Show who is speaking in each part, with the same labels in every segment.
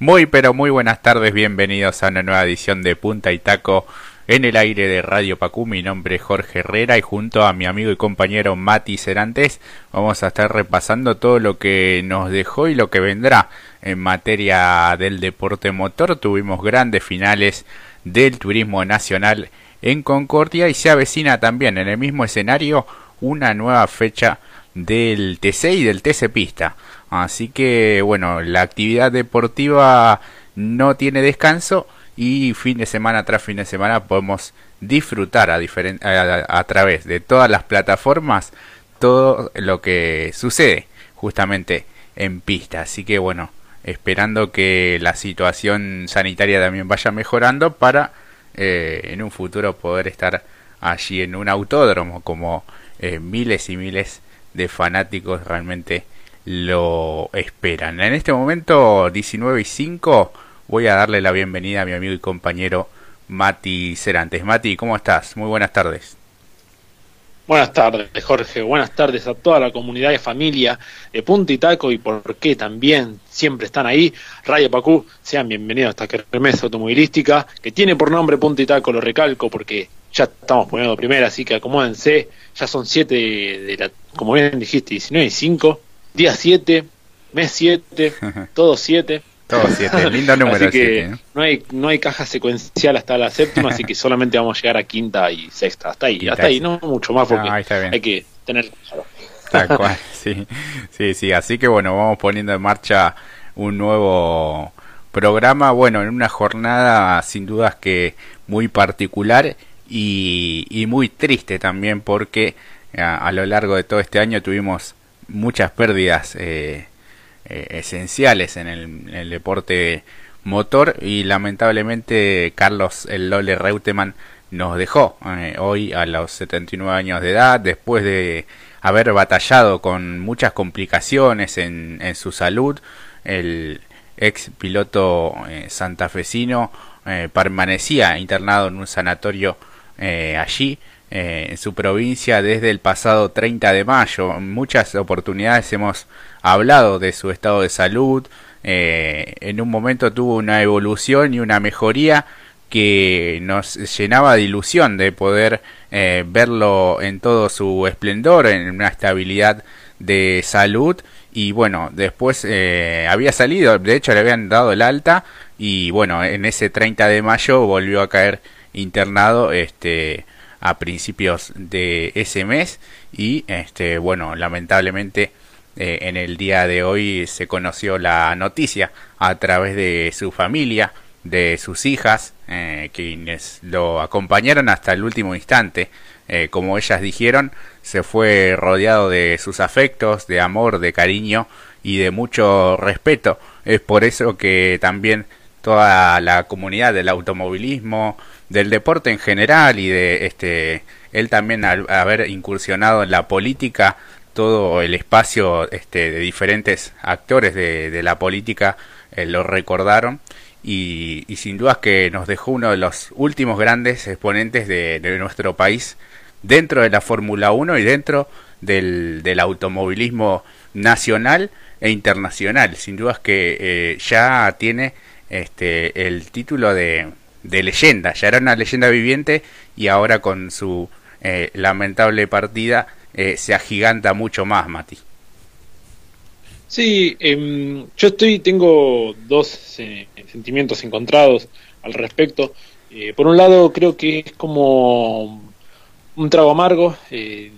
Speaker 1: Muy pero muy buenas tardes, bienvenidos a una nueva edición de Punta y Taco en el aire de Radio Pacú. Mi nombre es Jorge Herrera y junto a mi amigo y compañero Mati Cerantes vamos a estar repasando todo lo que nos dejó y lo que vendrá en materia del deporte motor. Tuvimos grandes finales del turismo nacional en Concordia y se avecina también en el mismo escenario una nueva fecha del TC y del TC Pista. Así que bueno, la actividad deportiva no tiene descanso y fin de semana tras fin de semana podemos disfrutar a, a, a, través de todas las plataformas todo lo que sucede justamente en pista. Así que bueno, esperando que la situación sanitaria también vaya mejorando para eh, en un futuro poder estar allí en un autódromo como eh, miles y miles de fanáticos realmente lo esperan. En este momento, 19 y 5, voy a darle la bienvenida a mi amigo y compañero Mati Cerantes. Mati, ¿cómo estás? Muy buenas tardes.
Speaker 2: Buenas tardes, Jorge. Buenas tardes a toda la comunidad y familia de Punta y Taco y por qué también siempre están ahí. Radio Pacú, sean bienvenidos a esta remesa automovilística que tiene por nombre Punta y Taco, lo recalco porque ya estamos poniendo primera, así que acomódense. Ya son 7 de la, como bien dijiste, 19 y 5 día 7, mes 7, todo 7.
Speaker 1: Todo 7, lindo número.
Speaker 2: así que ¿eh? no, hay, no hay caja secuencial hasta la séptima, así que solamente vamos a llegar a quinta y sexta. Hasta ahí, hasta ahí, no mucho más porque hay que tener.
Speaker 1: Tal cual, sí, sí, sí. Así que bueno, vamos poniendo en marcha un nuevo programa. Bueno, en una jornada sin dudas que muy particular y, y muy triste también porque a, a lo largo de todo este año tuvimos muchas pérdidas eh, eh, esenciales en el, deporte motor y lamentablemente Carlos el Lole Reutemann nos dejó eh, hoy a los 79 años de edad después de haber batallado con muchas complicaciones en, en su salud el ex piloto santafesino permanecía internado en un sanatorio allí eh, en su provincia desde el pasado 30 de mayo. En muchas oportunidades hemos hablado de su estado de salud. Eh, en un momento tuvo una evolución y una mejoría que nos llenaba de ilusión de poder eh, verlo en todo su esplendor, en una estabilidad de salud y bueno, después había salido, de hecho le habían dado el alta y bueno, en ese 30 de mayo volvió a caer internado este a principios de ese mes y este bueno lamentablemente eh, en el día de hoy se conoció la noticia a través de su familia de sus hijas eh, quienes lo acompañaron hasta el último instante. Eh, como ellas dijeron se fue rodeado de sus afectos de amor de cariño y de mucho respeto. Es por eso que también toda la comunidad del automovilismo del deporte en general y de este él también haber incursionado en la política todo el espacio este, de diferentes actores de, la política eh, lo recordaron y, sin dudas que nos dejó uno de los últimos grandes exponentes de, nuestro país dentro de la Fórmula 1 y dentro del, del, automovilismo nacional e internacional. Sin dudas que eh, ya tiene este, el título de, de leyenda, ya era una leyenda viviente y ahora con su eh, lamentable partida eh, se agiganta mucho más, Mati.
Speaker 2: Sí, em, yo estoy, tengo dos eh, sentimientos encontrados al respecto. por un lado, creo que es como un trago amargo,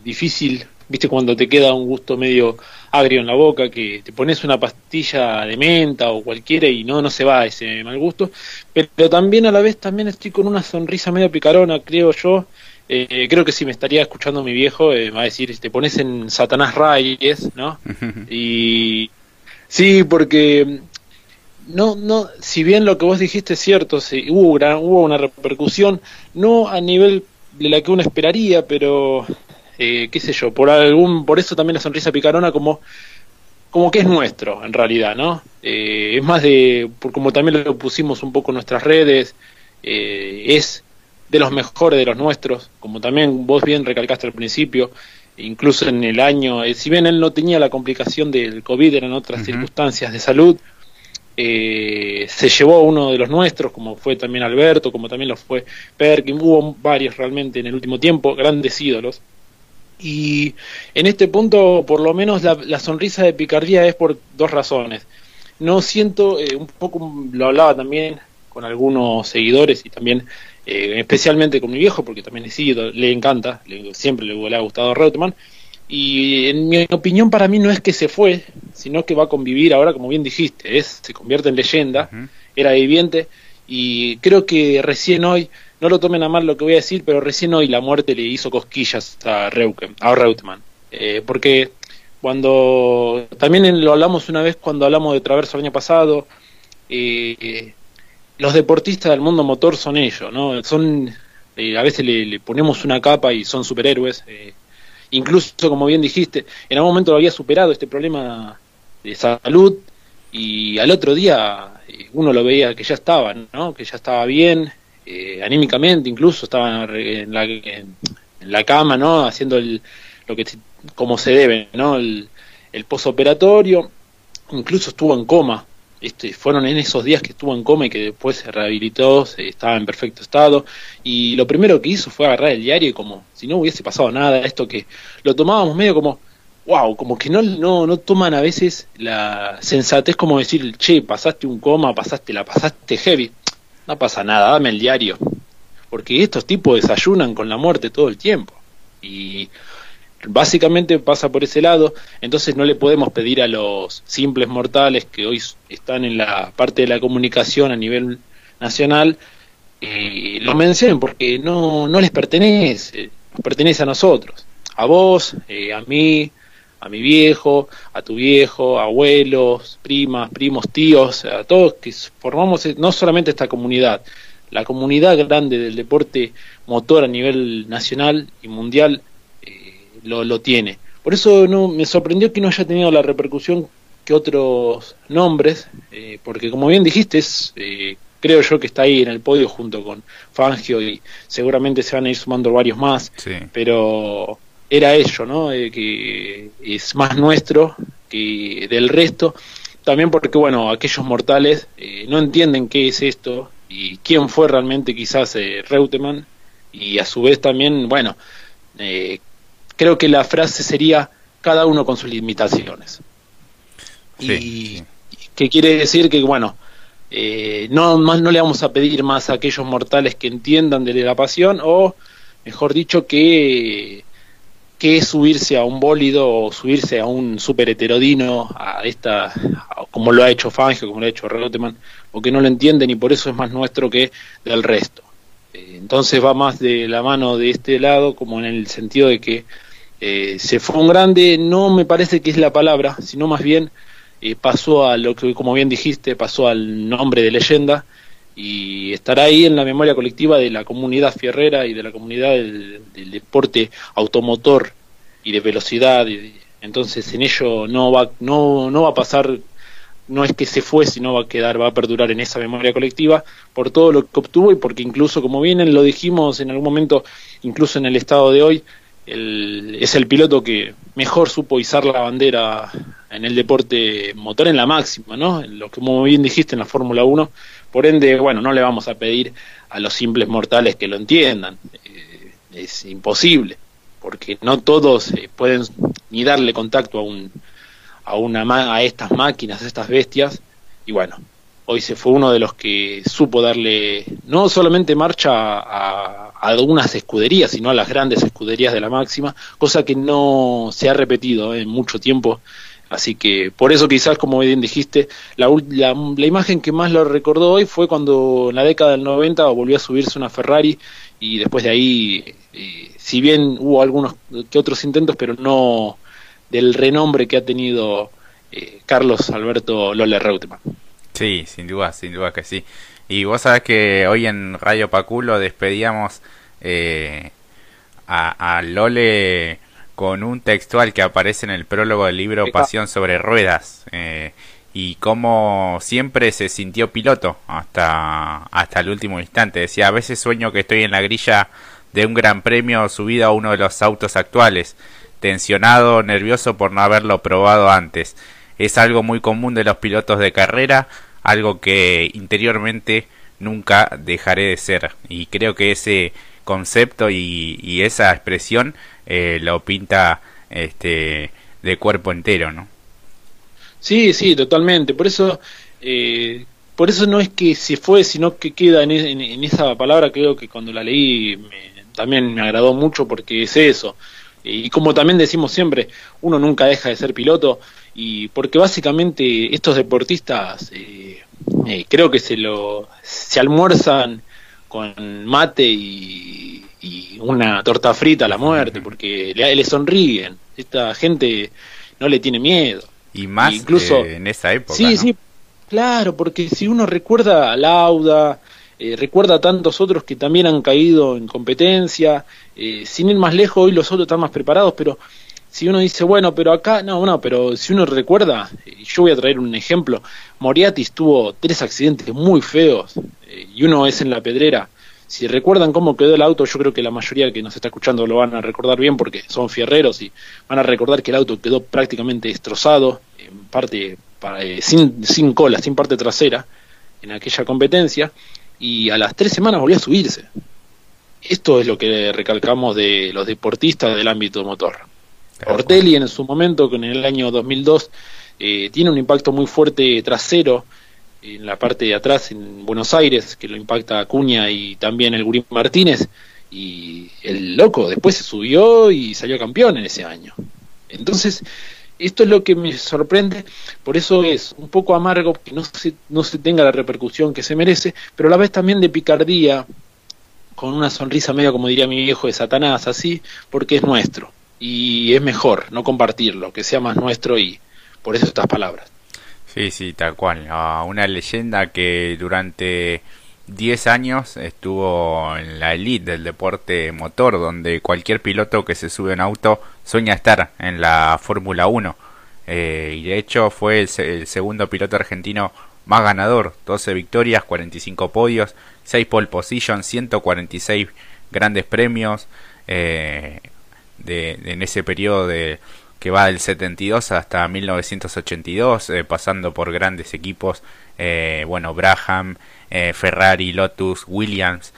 Speaker 2: difícil, viste, cuando te queda un gusto medio agrio en la boca, que te pones una pastilla de menta o cualquiera y no, no se va ese mal gusto, pero también a la vez también estoy con una sonrisa medio picarona, creo yo, eh, creo que si me estaría escuchando mi viejo, eh, me va a decir, te pones en Satanás Reyes, ¿no? y sí, porque no, no, si bien lo que vos dijiste es cierto, sí, hubo, una, hubo una repercusión, no a nivel de la que uno esperaría, pero eh, qué sé yo, por algún, por eso también la sonrisa picarona como, como que es nuestro, en realidad, ¿no? Eh, es más de, por como también lo pusimos un poco en nuestras redes, eh, es de los mejores de los nuestros, como también vos bien recalcaste al principio, incluso en el año, si bien él no tenía la complicación del COVID, eran otras circunstancias de salud, eh, se llevó a uno de los nuestros, como fue también Alberto, como también lo fue Perkin, hubo varios realmente en el último tiempo, grandes ídolos. Y en este punto, por lo menos, la, sonrisa de picardía es por dos razones. No siento, eh, un poco lo hablaba también con algunos seguidores y también eh, especialmente con mi viejo, porque también ídolo, le encanta, siempre le, ha gustado Reutemann. Y en mi opinión, para mí no es que se fue, sino que va a convivir ahora, como bien dijiste, es, se convierte en leyenda, era viviente, y creo que recién hoy no lo tomen a mal lo que voy a decir, pero recién hoy la muerte le hizo cosquillas a, Reuken, a Reutemann. Eh, porque cuando también lo hablamos una vez cuando hablamos de Traverso el año pasado, eh, los deportistas del mundo motor son ellos, ¿no? Son, eh, a veces le, ponemos una capa y son superhéroes. incluso, como bien dijiste, en algún momento lo había superado este problema de salud y al otro día uno lo veía que ya estaba, ¿no? Que ya estaba bien, eh, anímicamente incluso estaba en la, cama, ¿no? Haciendo el, lo que como se debe, ¿no? El, el posoperatorio, incluso estuvo en coma. Este, fueron en esos días que estuvo en coma y que después se rehabilitó, se, estaba en perfecto estado. Y lo primero que hizo fue agarrar el diario y como si no hubiese pasado nada, esto que lo tomábamos medio como, wow, como que no, no, no toman a veces la sensatez como decir, che, pasaste un coma, pasaste, la pasaste heavy no pasa nada, dame el diario. Porque estos tipos desayunan con la muerte todo el tiempo. Y básicamente pasa por ese lado, entonces no le podemos pedir a los simples mortales que hoy están en la parte de la comunicación a nivel nacional, eh, lo mencionen porque no, no les pertenece, nos pertenece a nosotros, a vos, eh, a mí, a mi viejo, a tu viejo, abuelos, primas, primos, tíos, a todos que formamos no solamente esta comunidad, la comunidad grande del deporte motor a nivel nacional y mundial eh, lo, lo, tiene. Por eso no me sorprendió que no haya tenido la repercusión que otros nombres, eh, porque como bien dijiste, es, eh, creo yo que está ahí en el podio junto con Fangio y seguramente se van a ir sumando varios más, pero era ello, ¿no? Eh, que es más nuestro que del resto. También porque, bueno, aquellos mortales eh, no entienden qué es esto y quién fue realmente quizás eh, Reutemann. Y a su vez también, bueno, creo que la frase sería cada uno con sus limitaciones. y que quiere decir que, bueno, no, más, no le vamos a pedir más a aquellos mortales que entiendan de la pasión o, mejor dicho, que que es subirse a un bólido o subirse a un super heterodino, a esta, como lo ha hecho Fangio, como lo ha hecho Reutemann, o que no lo entienden y por eso es más nuestro que del resto. Eh, entonces va más de la mano de este lado, como en el sentido de que eh, se fue un grande, no me parece que es la palabra, sino más bien eh, pasó a lo que, como bien dijiste, pasó al nombre de leyenda y estará ahí en la memoria colectiva de la comunidad fierrera y de la comunidad del, deporte automotor y de velocidad. entonces en ello no va, no, no va a pasar, no es que se fue, sino va a quedar, va a perdurar en esa memoria colectiva por todo lo que obtuvo y porque incluso, como bien lo dijimos en algún momento, incluso en el estado de hoy, es el piloto que mejor supo izar la bandera en el deporte motor en la máxima, ¿no? Lo que como bien dijiste en la Fórmula 1, por ende, bueno, no le vamos a pedir a los simples mortales que lo entiendan. Eh, es imposible, porque no todos eh, pueden ni darle contacto a un a una a estas máquinas, a estas bestias. Y bueno, hoy se fue uno de los que supo darle no solamente marcha a, a algunas escuderías, sino a las grandes escuderías de la máxima, cosa que no se ha repetido en mucho tiempo Así que por eso quizás, como bien dijiste, la, la, imagen que más lo recordó hoy fue cuando en la década del 90 volvió a subirse una Ferrari y después de ahí, eh, si bien hubo algunos que otros intentos, pero no del renombre que ha tenido eh, Carlos Alberto Lole Reutemann.
Speaker 1: Sí, sin duda, sin duda que sí. Y vos sabés que hoy en Radio Paculo despedíamos eh, a Lole con un textual que aparece en el prólogo del libro Pasión sobre Ruedas eh, y cómo siempre se sintió piloto hasta, hasta el último instante. Decía, a veces sueño que estoy en la grilla de un gran premio subido a uno de los autos actuales, tensionado, nervioso por no haberlo probado antes. Es algo muy común de los pilotos de carrera, algo que interiormente nunca dejaré de ser. Y creo que ese concepto y, esa expresión eh, lo pinta este, de cuerpo entero, ¿no?
Speaker 2: Sí, sí, totalmente. Por eso, eh, por eso no es que se fue, sino que queda en, esa palabra. Creo que cuando la leí también me agradó mucho porque es eso. Y como también decimos siempre, uno nunca deja de ser piloto y porque básicamente estos deportistas eh, eh, creo que se lo se almuerzan con mate y, una torta frita a la muerte porque le, le, sonríen. Esta gente no le tiene miedo.
Speaker 1: Y más incluso en esa época
Speaker 2: sí sí claro porque si uno recuerda a Lauda eh, recuerda a tantos otros que también han caído en competencia sin ir más lejos hoy los otros están más preparados pero si uno dice, bueno, pero acá, no, no, pero si uno recuerda, yo voy a traer un ejemplo, Moriatis tuvo tres accidentes muy feos eh, y uno es en la pedrera. Si recuerdan cómo quedó el auto, yo creo que la mayoría que nos está escuchando lo van a recordar bien porque son fierreros y van a recordar que el auto quedó prácticamente destrozado, en parte eh, sin, sin cola, sin parte trasera, en aquella competencia, y a las tres semanas volvió a subirse. Esto es lo que recalcamos de los deportistas del ámbito motor. Ortelli en su momento, que en el año 2002 eh, tiene un impacto muy fuerte trasero en la parte de atrás en Buenos Aires, que lo impacta Acuña y también el Gurín Martínez, y el loco después se subió y salió campeón en ese año. Entonces, esto es lo que me sorprende, por eso es un poco amargo que no se, no se tenga la repercusión que se merece, pero a la vez también de picardía, con una sonrisa medio como diría mi viejo de Satanás, así, porque es nuestro y es mejor no compartirlo, que sea más nuestro y por eso estas palabras.
Speaker 1: Sí, sí, tal cual. Una leyenda que durante 10 años estuvo en la elite del deporte motor, donde cualquier piloto que se sube en auto sueña estar en la Fórmula 1. Eh, y de hecho fue el, el, segundo piloto argentino más ganador, 12 victorias, 45 podios, 6 pole positions, 146 grandes premios. Eh, de, en ese periodo de, que va del 72 hasta 1982, eh, pasando por grandes equipos, eh, bueno, Braham, eh, Ferrari, Lotus, Williams,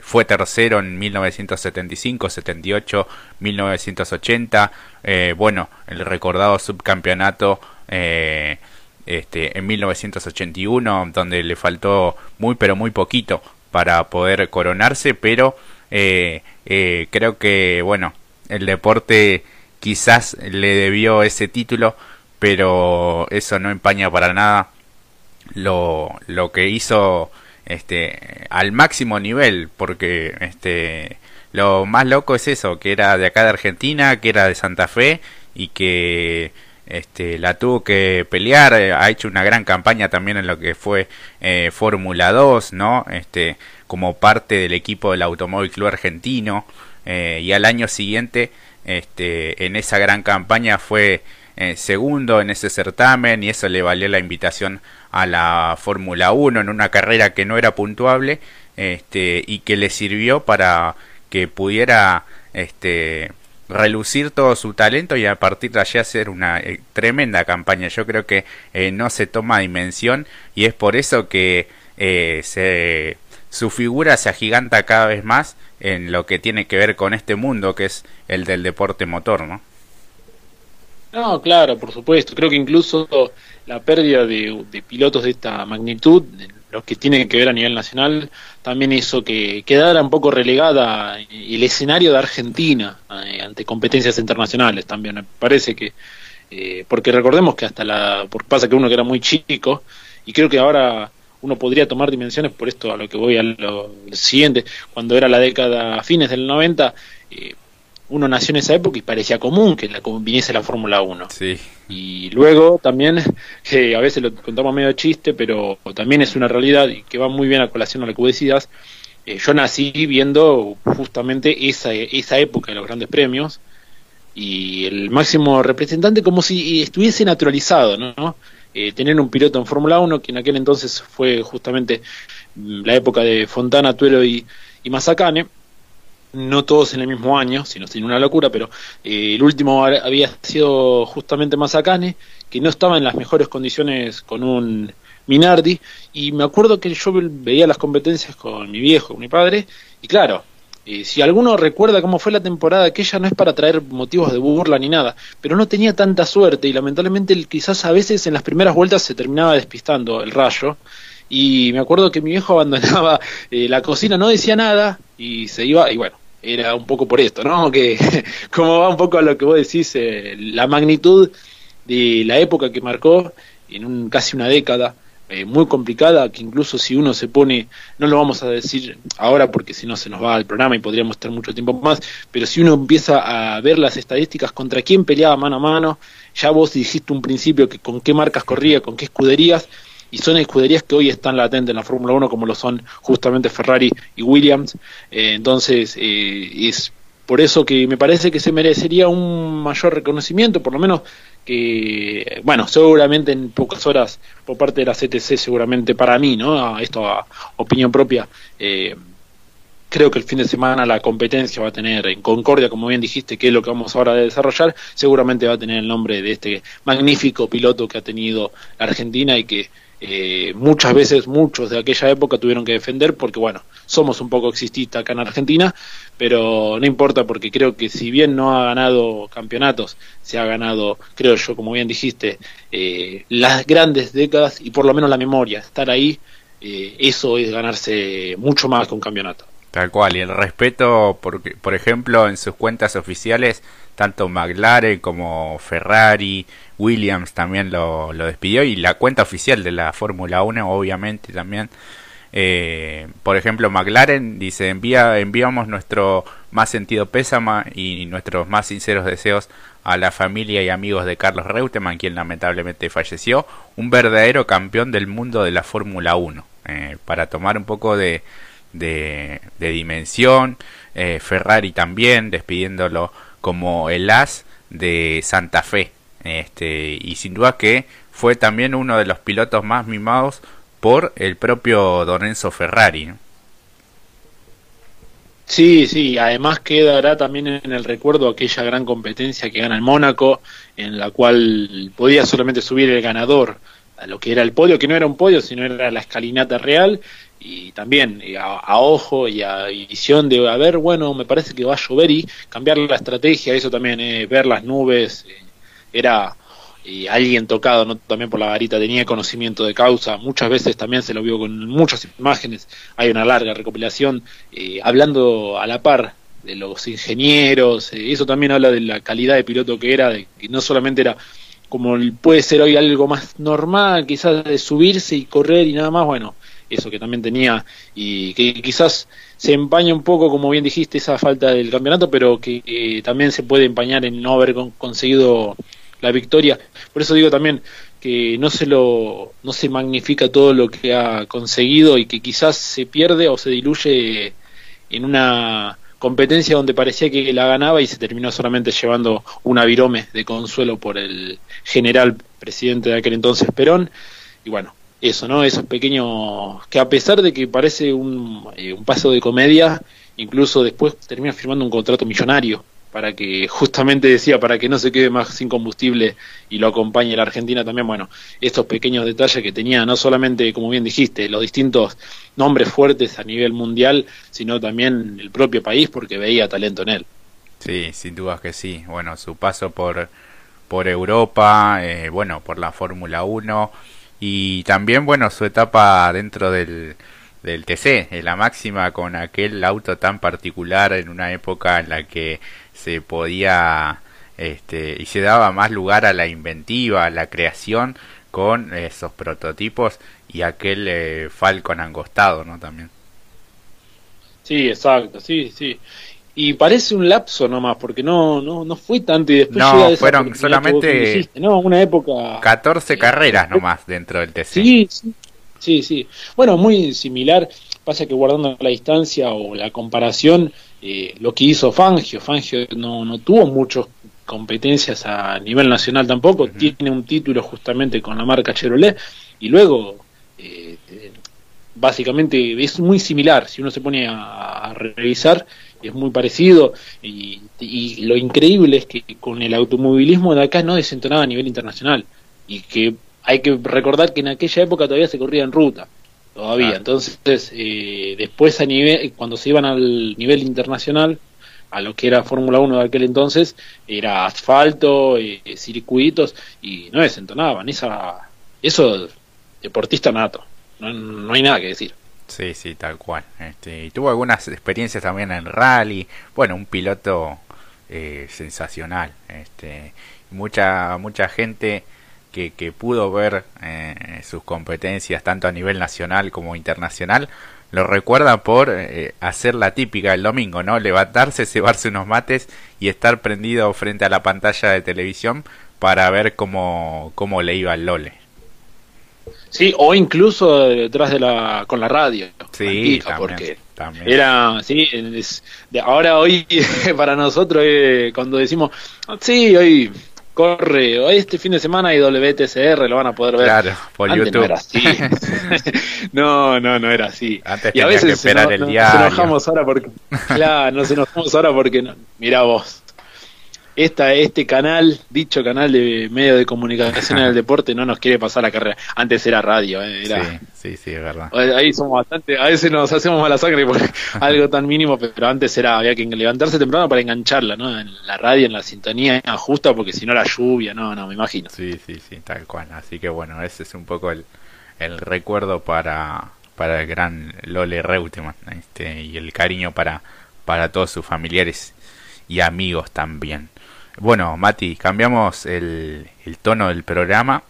Speaker 1: fue tercero en 1975, 78, 1980, bueno, el recordado subcampeonato este, en 1981, donde le faltó muy pero muy poquito para poder coronarse, pero eh, eh, creo que, bueno, el deporte quizás le debió ese título, pero eso no empaña para nada lo, lo que hizo este al máximo nivel porque este lo más loco es eso que era de acá de Argentina que era de Santa Fe y que este la tuvo que pelear. Ha hecho una gran campaña también en lo que fue eh, Fórmula 2 no este como parte del equipo del Automóvil Club Argentino eh, y al año siguiente este, en esa gran campaña fue eh, segundo en ese certamen y eso le valió la invitación a la Fórmula 1 en una carrera que no era puntuable este, y que le sirvió para que pudiera este, relucir todo su talento y a partir de allí hacer una eh, tremenda campaña. Yo creo que no se toma dimensión y es por eso que se su figura se agiganta cada vez más en lo que tiene que ver con este mundo que es el del deporte motor, ¿no?
Speaker 2: No, claro, por supuesto. Creo que incluso la pérdida de, pilotos de esta magnitud, los que tienen que ver a nivel nacional, también hizo que quedara un poco relegada el escenario de Argentina eh, ante competencias internacionales también. Me parece que, eh, porque recordemos que hasta la, porque pasa que uno que era muy chico, y creo que ahora uno podría tomar dimensiones, por esto a lo que voy a lo siguiente, cuando era la década, a fines del 90, eh, uno nació en esa época y parecía común que la, viniese la Fórmula 1.
Speaker 1: Sí.
Speaker 2: Y luego también, que a veces lo contamos medio chiste, pero también es una realidad y que va muy bien a colación a lo que vos decías, eh, yo nací viendo justamente esa, esa época de los grandes premios y el máximo representante como si estuviese naturalizado, ¿no? Eh, tener un piloto en Fórmula 1, que en aquel entonces fue justamente mm, la época de Fontana, Tuelo y, y Mazacane, no todos en el mismo año, sino sin una locura, pero eh, el último había sido justamente Mazacane, que no estaba en las mejores condiciones con un Minardi, y me acuerdo que yo veía las competencias con mi viejo, con mi padre, y claro, eh, si alguno recuerda cómo fue la temporada aquella, no es para traer motivos de burla ni nada, pero no tenía tanta suerte y lamentablemente quizás a veces en las primeras vueltas se terminaba despistando el rayo. Y me acuerdo que mi viejo abandonaba eh, la cocina, no decía nada y se iba, y bueno, era un poco por esto, ¿no? Que como va un poco a lo que vos decís, eh, la magnitud de la época que marcó en un, casi una década, eh, muy complicada, que incluso si uno se pone, no lo vamos a decir ahora porque si no se nos va al programa y podríamos estar mucho tiempo más, pero si uno empieza a ver las estadísticas contra quién peleaba mano a mano, ya vos dijiste un principio que con qué marcas corría, con qué escuderías, y son escuderías que hoy están latentes en la Fórmula 1 como lo son justamente Ferrari y Williams, eh, entonces eh, es por eso que me parece que se merecería un mayor reconocimiento, por lo menos que, bueno, seguramente en pocas horas por parte de la CTC, seguramente para mí, ¿no? Esto a opinión propia, eh, creo que el fin de semana la competencia va a tener en Concordia, como bien dijiste, que es lo que vamos ahora a desarrollar, seguramente va a tener el nombre de este magnífico piloto que ha tenido la Argentina y que eh, muchas veces muchos de aquella época tuvieron que defender porque bueno somos un poco exististas acá en Argentina pero no importa porque creo que si bien no ha ganado campeonatos se ha ganado creo yo como bien dijiste eh, las grandes décadas y por lo menos la memoria. Estar ahí eh, eso es ganarse mucho más que un campeonato
Speaker 1: Tal cual, y el respeto, por, por ejemplo, en sus cuentas oficiales, tanto McLaren como Ferrari, Williams también lo, lo despidió, y la cuenta oficial de la Fórmula 1, obviamente, también. Eh, por ejemplo, McLaren dice, envía, enviamos nuestro más sentido pésama y nuestros más sinceros deseos a la familia y amigos de Carlos Reutemann, quien lamentablemente falleció, un verdadero campeón del mundo de la Fórmula 1. Eh, para tomar un poco de, de, dimensión, eh, Ferrari también despidiéndolo como el as de Santa Fe, este, y sin duda que fue también uno de los pilotos más mimados por el propio Don Ferrari.
Speaker 2: Sí, sí, además quedará también en el recuerdo aquella gran competencia que gana el Mónaco, en la cual podía solamente subir el ganador a lo que era el podio, que no era un podio, sino era la escalinata real, y también a, ojo y a visión de, a ver, bueno, me parece que va a llover y cambiar la estrategia, eso también, eh, ver las nubes, eh, era alguien tocado no también por la varita, tenía conocimiento de causa, muchas veces también se lo vio con muchas imágenes, hay una larga recopilación, eh, hablando a la par de los ingenieros, eso también habla de la calidad de piloto que era, de que no solamente era como puede ser hoy algo más normal, quizás de subirse y correr y nada más, bueno, eso que también tenía y que quizás se empaña un poco, como bien dijiste, esa falta del campeonato, pero que también se puede empañar en no haber conseguido la victoria. Por eso digo también que no se lo no se magnifica todo lo que ha conseguido y que quizás se pierde o se diluye en una competencia donde parecía que la ganaba y se terminó solamente llevando una virome de consuelo por el general presidente de aquel entonces Perón y bueno eso, ¿no? Esos pequeños que a pesar de que parece un, eh, un paso de comedia, incluso después termina firmando un contrato millonario para que justamente decía para que no se quede más sin combustible y lo acompañe la Argentina también. Bueno estos pequeños detalles que tenía no solamente como bien dijiste los distintos nombres fuertes a nivel mundial sino también el propio país porque veía talento en él.
Speaker 1: Sí sin dudas que sí. Bueno su paso por por Europa eh, bueno por la Fórmula 1 y también, bueno, su etapa dentro del, del TC, en la máxima con aquel auto tan particular en una época en la que se podía este, y se daba más lugar a la inventiva, a la creación con esos prototipos y aquel eh, Falcon angostado, ¿no? También.
Speaker 2: Sí, exacto, sí, sí y parece un lapso nomás, porque no no no fue tanto y después
Speaker 1: no, fueron solamente
Speaker 2: no, una época
Speaker 1: 14 carreras nomás dentro del TC.
Speaker 2: Sí, sí, sí, Bueno, muy similar, pasa que guardando la distancia o la comparación, eh, lo que hizo Fangio, Fangio no, no tuvo muchas competencias a nivel nacional tampoco, tiene un título justamente con la marca Chevrolet y luego eh, básicamente es muy similar, si uno se pone a revisar, es muy parecido y, lo increíble es que con el automovilismo de acá no desentonaba a nivel internacional y que hay que recordar que en aquella época todavía se corría en ruta, todavía. Entonces, eh, después a nivel, cuando se iban al nivel internacional, a lo que era Fórmula 1 de aquel entonces, era asfalto, eh, circuitos, y no desentonaban. Esa, eso, deportista nato, no, no hay nada que decir.
Speaker 1: Sí, sí, tal cual. Este, y tuvo algunas experiencias también en rally. Bueno, un piloto eh, sensacional. Este, mucha, mucha gente que, que pudo ver eh, sus competencias tanto a nivel nacional como internacional lo recuerda por eh, hacer la típica el domingo, ¿no? Levantarse, cebarse unos mates y estar prendido frente a la pantalla de televisión para ver cómo, cómo le iba el Lole.
Speaker 2: Sí, o incluso detrás de la con la radio.
Speaker 1: Sí, también,
Speaker 2: porque era, sí, de ahora hoy para nosotros eh, cuando decimos, sí, hoy corre, este fin de semana hay WTCR, lo van a poder ver.
Speaker 1: Claro, por YouTube.
Speaker 2: No era así. no, no, no era así.
Speaker 1: Antes y a veces que esperar el diario.
Speaker 2: Nos enojamos ahora porque, claro, nos enojamos ahora porque, no, mira vos, esta, este canal, dicho canal de medio de comunicación en el deporte, no nos quiere pasar la carrera. Antes era radio, eh, era...
Speaker 1: Sí, sí, sí, es verdad.
Speaker 2: Ahí somos bastante, a veces nos hacemos mala sangre por algo tan mínimo, pero antes era, había que levantarse temprano para engancharla, ¿no? En la radio, en la sintonía justa, porque si no la lluvia, no, no, me imagino.
Speaker 1: Sí, sí, sí, tal cual. Así que bueno, ese es un poco el, el recuerdo para, para el gran Lole Reutemann, este, y el cariño para, para todos sus familiares y amigos también. Bueno, Mati, cambiamos el, tono del programa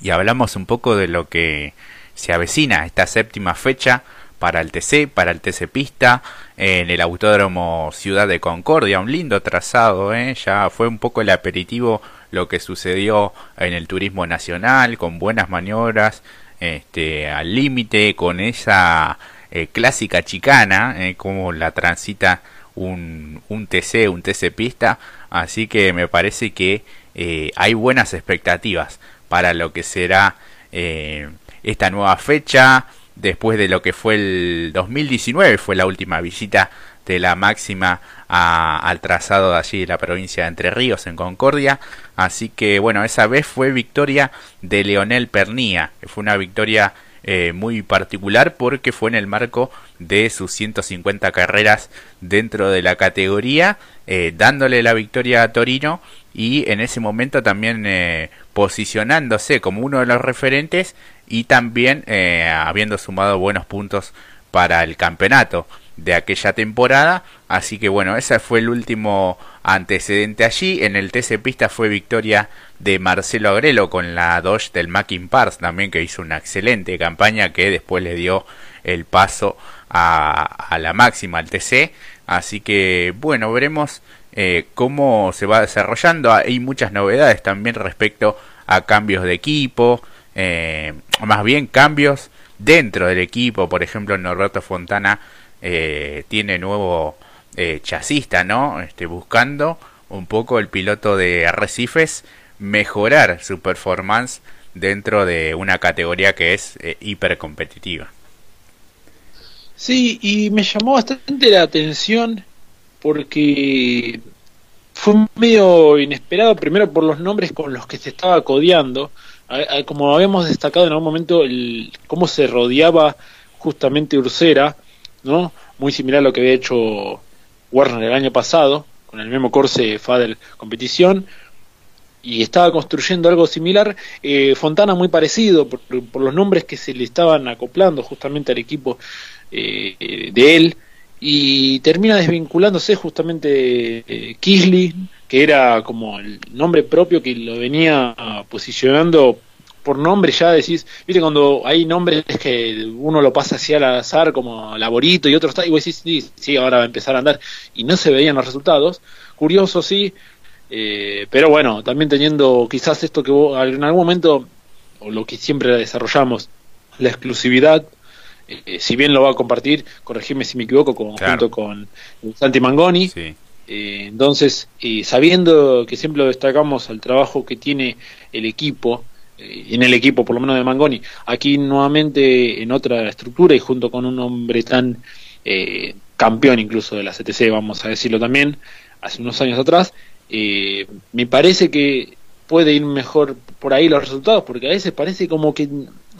Speaker 1: y hablamos un poco de lo que se avecina esta séptima fecha para el TC, para el TC Pista, en el Autódromo Ciudad de Concordia, un lindo trazado, ¿eh? ya fue un poco el aperitivo lo que sucedió en el turismo nacional, con buenas maniobras, este, al límite, con esa eh, clásica chicana, eh, como la transita un, un TC, un TC Pista, Así que me parece que eh, hay buenas expectativas para lo que será eh, esta nueva fecha. Después de lo que fue el 2019, fue la última visita de la máxima al trazado de allí de la provincia de Entre Ríos en Concordia. Así que bueno, esa vez fue victoria de Leonel Pernía, fue una victoria eh, muy particular porque fue en el marco de sus 150 carreras dentro de la categoría, eh, dándole la victoria a Torino y en ese momento también eh, posicionándose como uno de los referentes y también habiendo sumado buenos puntos para el campeonato de aquella temporada. Así que bueno, ese fue el último antecedente allí. En el TC Pista fue victoria de Marcelo Agrelo con la Dodge del Mackin Pars también que hizo una excelente campaña que después le dio el paso a, a la máxima al TC. Así que bueno, veremos eh, cómo se va desarrollando. Hay muchas novedades también respecto a cambios de equipo, eh, más bien cambios dentro del equipo. Por ejemplo, Norberto Fontana eh, tiene nuevo eh, chasista, ¿no? Este, buscando un poco el piloto de Arrecifes mejorar su performance dentro de una categoría que es eh, hiper competitiva.
Speaker 2: Sí, y me llamó bastante la atención porque fue medio inesperado, primero por los nombres con los que se estaba codeando, como habíamos destacado en algún momento, el, cómo se rodeaba justamente Ursera, ¿no? Muy similar a lo que había hecho Warner el año pasado, con el mismo Corse Fadel competición, y estaba construyendo algo similar. Eh, Fontana muy parecido por, los nombres que se le estaban acoplando justamente al equipo eh, de él, y termina desvinculándose justamente eh, que era como el nombre propio que lo venía posicionando por nombre ya decís, viste cuando hay nombres que uno lo pasa así al azar como Laborito y otro está, y vos decís, sí, sí, ahora va a empezar a andar, y no se veían los resultados, curioso sí, eh, pero bueno, también teniendo quizás esto que vos, en algún momento, o lo que siempre desarrollamos, la exclusividad, eh, si bien lo va a compartir, corregime si me equivoco, con, junto con Santi Mangoni, eh, entonces, sabiendo que siempre lo destacamos al trabajo que tiene el equipo, eh, en el equipo, por lo menos de Mangoni. Aquí nuevamente en otra estructura y junto con un hombre tan eh, campeón incluso de la CTC, vamos a decirlo también, hace unos años atrás, eh, me parece que puede ir mejor por ahí los resultados, porque a veces parece como que,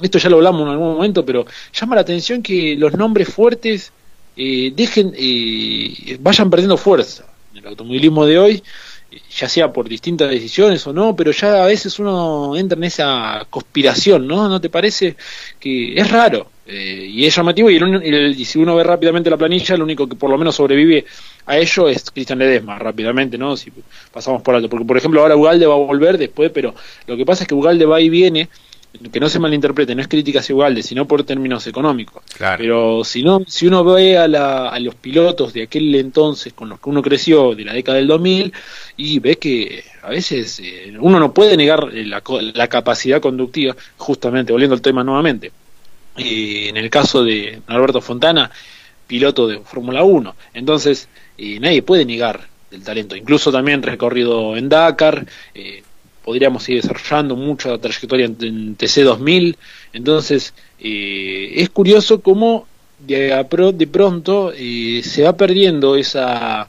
Speaker 2: esto ya lo hablamos en algún momento, pero llama la atención que los nombres fuertes eh, dejen, eh, vayan perdiendo fuerza. En el automovilismo de hoy, ya sea por distintas decisiones o no, pero ya a veces uno entra en esa conspiración, ¿no? ¿No te parece? Que es raro eh, y es llamativo y, el, si uno ve rápidamente la planilla, el único que por lo menos sobrevive a ello es Cristian Ledesma, rápidamente, ¿no? Si pasamos por alto, porque por ejemplo ahora Ugalde va a volver después, pero lo que pasa es que Ugalde va y viene que no se malinterprete, no es crítica hacia Ugalde, sino por términos económicos. Pero si no, si uno ve a, la, a los pilotos de aquel entonces con los que uno creció de la década del 2000 y ve que a veces eh, uno no puede negar la, la, capacidad conductiva, justamente, volviendo al tema nuevamente. en el caso de Alberto Fontana, piloto de Fórmula 1, entonces eh, nadie puede negar el talento, incluso también recorrido en Dakar, eh, podríamos seguir desarrollando mucha trayectoria en, TC2000. Entonces, eh, es curioso cómo de, de pronto eh, se va perdiendo esa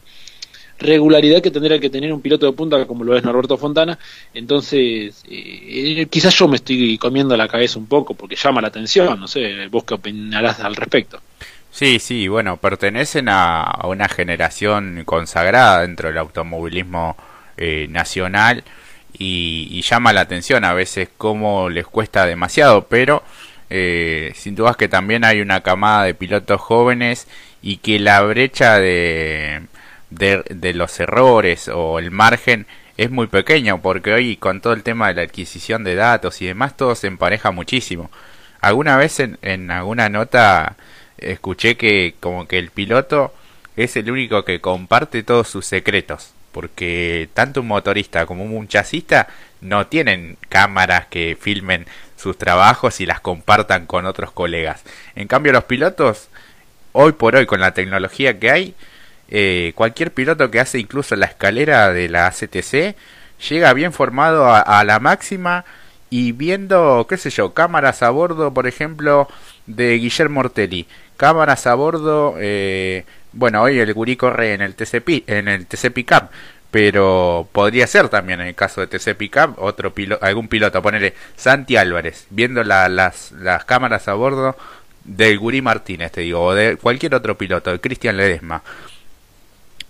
Speaker 2: regularidad que tendría que tener un piloto de punta como lo es Norberto Fontana. Entonces, eh, quizás yo me estoy comiendo la cabeza un poco porque llama la atención. No sé, vos qué opinarás al respecto.
Speaker 1: Sí, sí, bueno, pertenecen a, una generación consagrada dentro del automovilismo nacional y, llama la atención a veces cómo les cuesta demasiado, pero eh, sin dudas que también hay una camada de pilotos jóvenes y que la brecha de, de, los errores o el margen es muy pequeño porque hoy con todo el tema de la adquisición de datos y demás todo se empareja muchísimo. Alguna vez en, en alguna nota escuché que como que el piloto es el único que comparte todos sus secretos porque tanto un motorista como un chasista no tienen cámaras que filmen sus trabajos y las compartan con otros colegas. En cambio los pilotos, hoy por hoy con la tecnología que hay, eh, cualquier piloto que hace incluso la escalera de la CTC llega bien formado a, la máxima y viendo, qué sé yo, cámaras a bordo, por ejemplo, de Guillermo Ortelli, cámaras a bordo eh, bueno, hoy el Gurí corre en el TC, en el TC Pickup, pero podría ser también en el caso de TC Pickup otro piloto, algún piloto, ponerle Santi Álvarez, viendo las, las cámaras a bordo del Gurí Martínez, te digo, o de cualquier otro piloto, de Cristian Ledesma.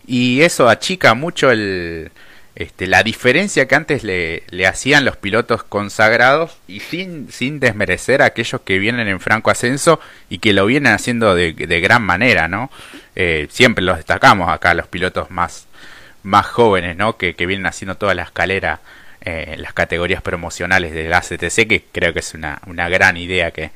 Speaker 1: Y eso achica mucho el, este, la diferencia que antes le, le, hacían los pilotos consagrados y sin, sin desmerecer a aquellos que vienen en franco ascenso y que lo vienen haciendo de, de gran manera, ¿no? Eh, siempre los destacamos acá, los pilotos más, más jóvenes, ¿no? Que, que vienen haciendo toda la escalera eh, en las categorías promocionales del ACTC, que creo que es una, una gran idea que,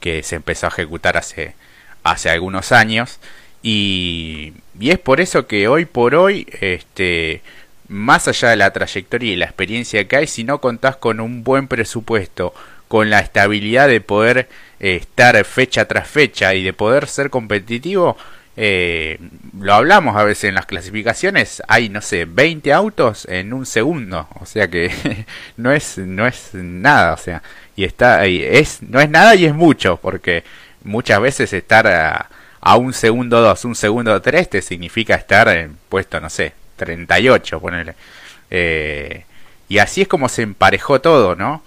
Speaker 1: que se empezó a ejecutar hace, hace algunos años. Y, y es por eso que hoy por hoy, este, más allá de la trayectoria y la experiencia que hay, si no contás con un buen presupuesto, con la estabilidad de poder eh, estar fecha tras fecha y de poder ser competitivo, eh, lo hablamos a veces en las clasificaciones, hay no sé, 20 autos en un segundo, o sea que no es no es nada, o sea, y está es no es nada y es mucho, porque muchas veces estar a, un segundo 2, un segundo 3 te significa estar en puesto, no sé, 38, ponele. Eh, y así es como se emparejó todo, ¿no?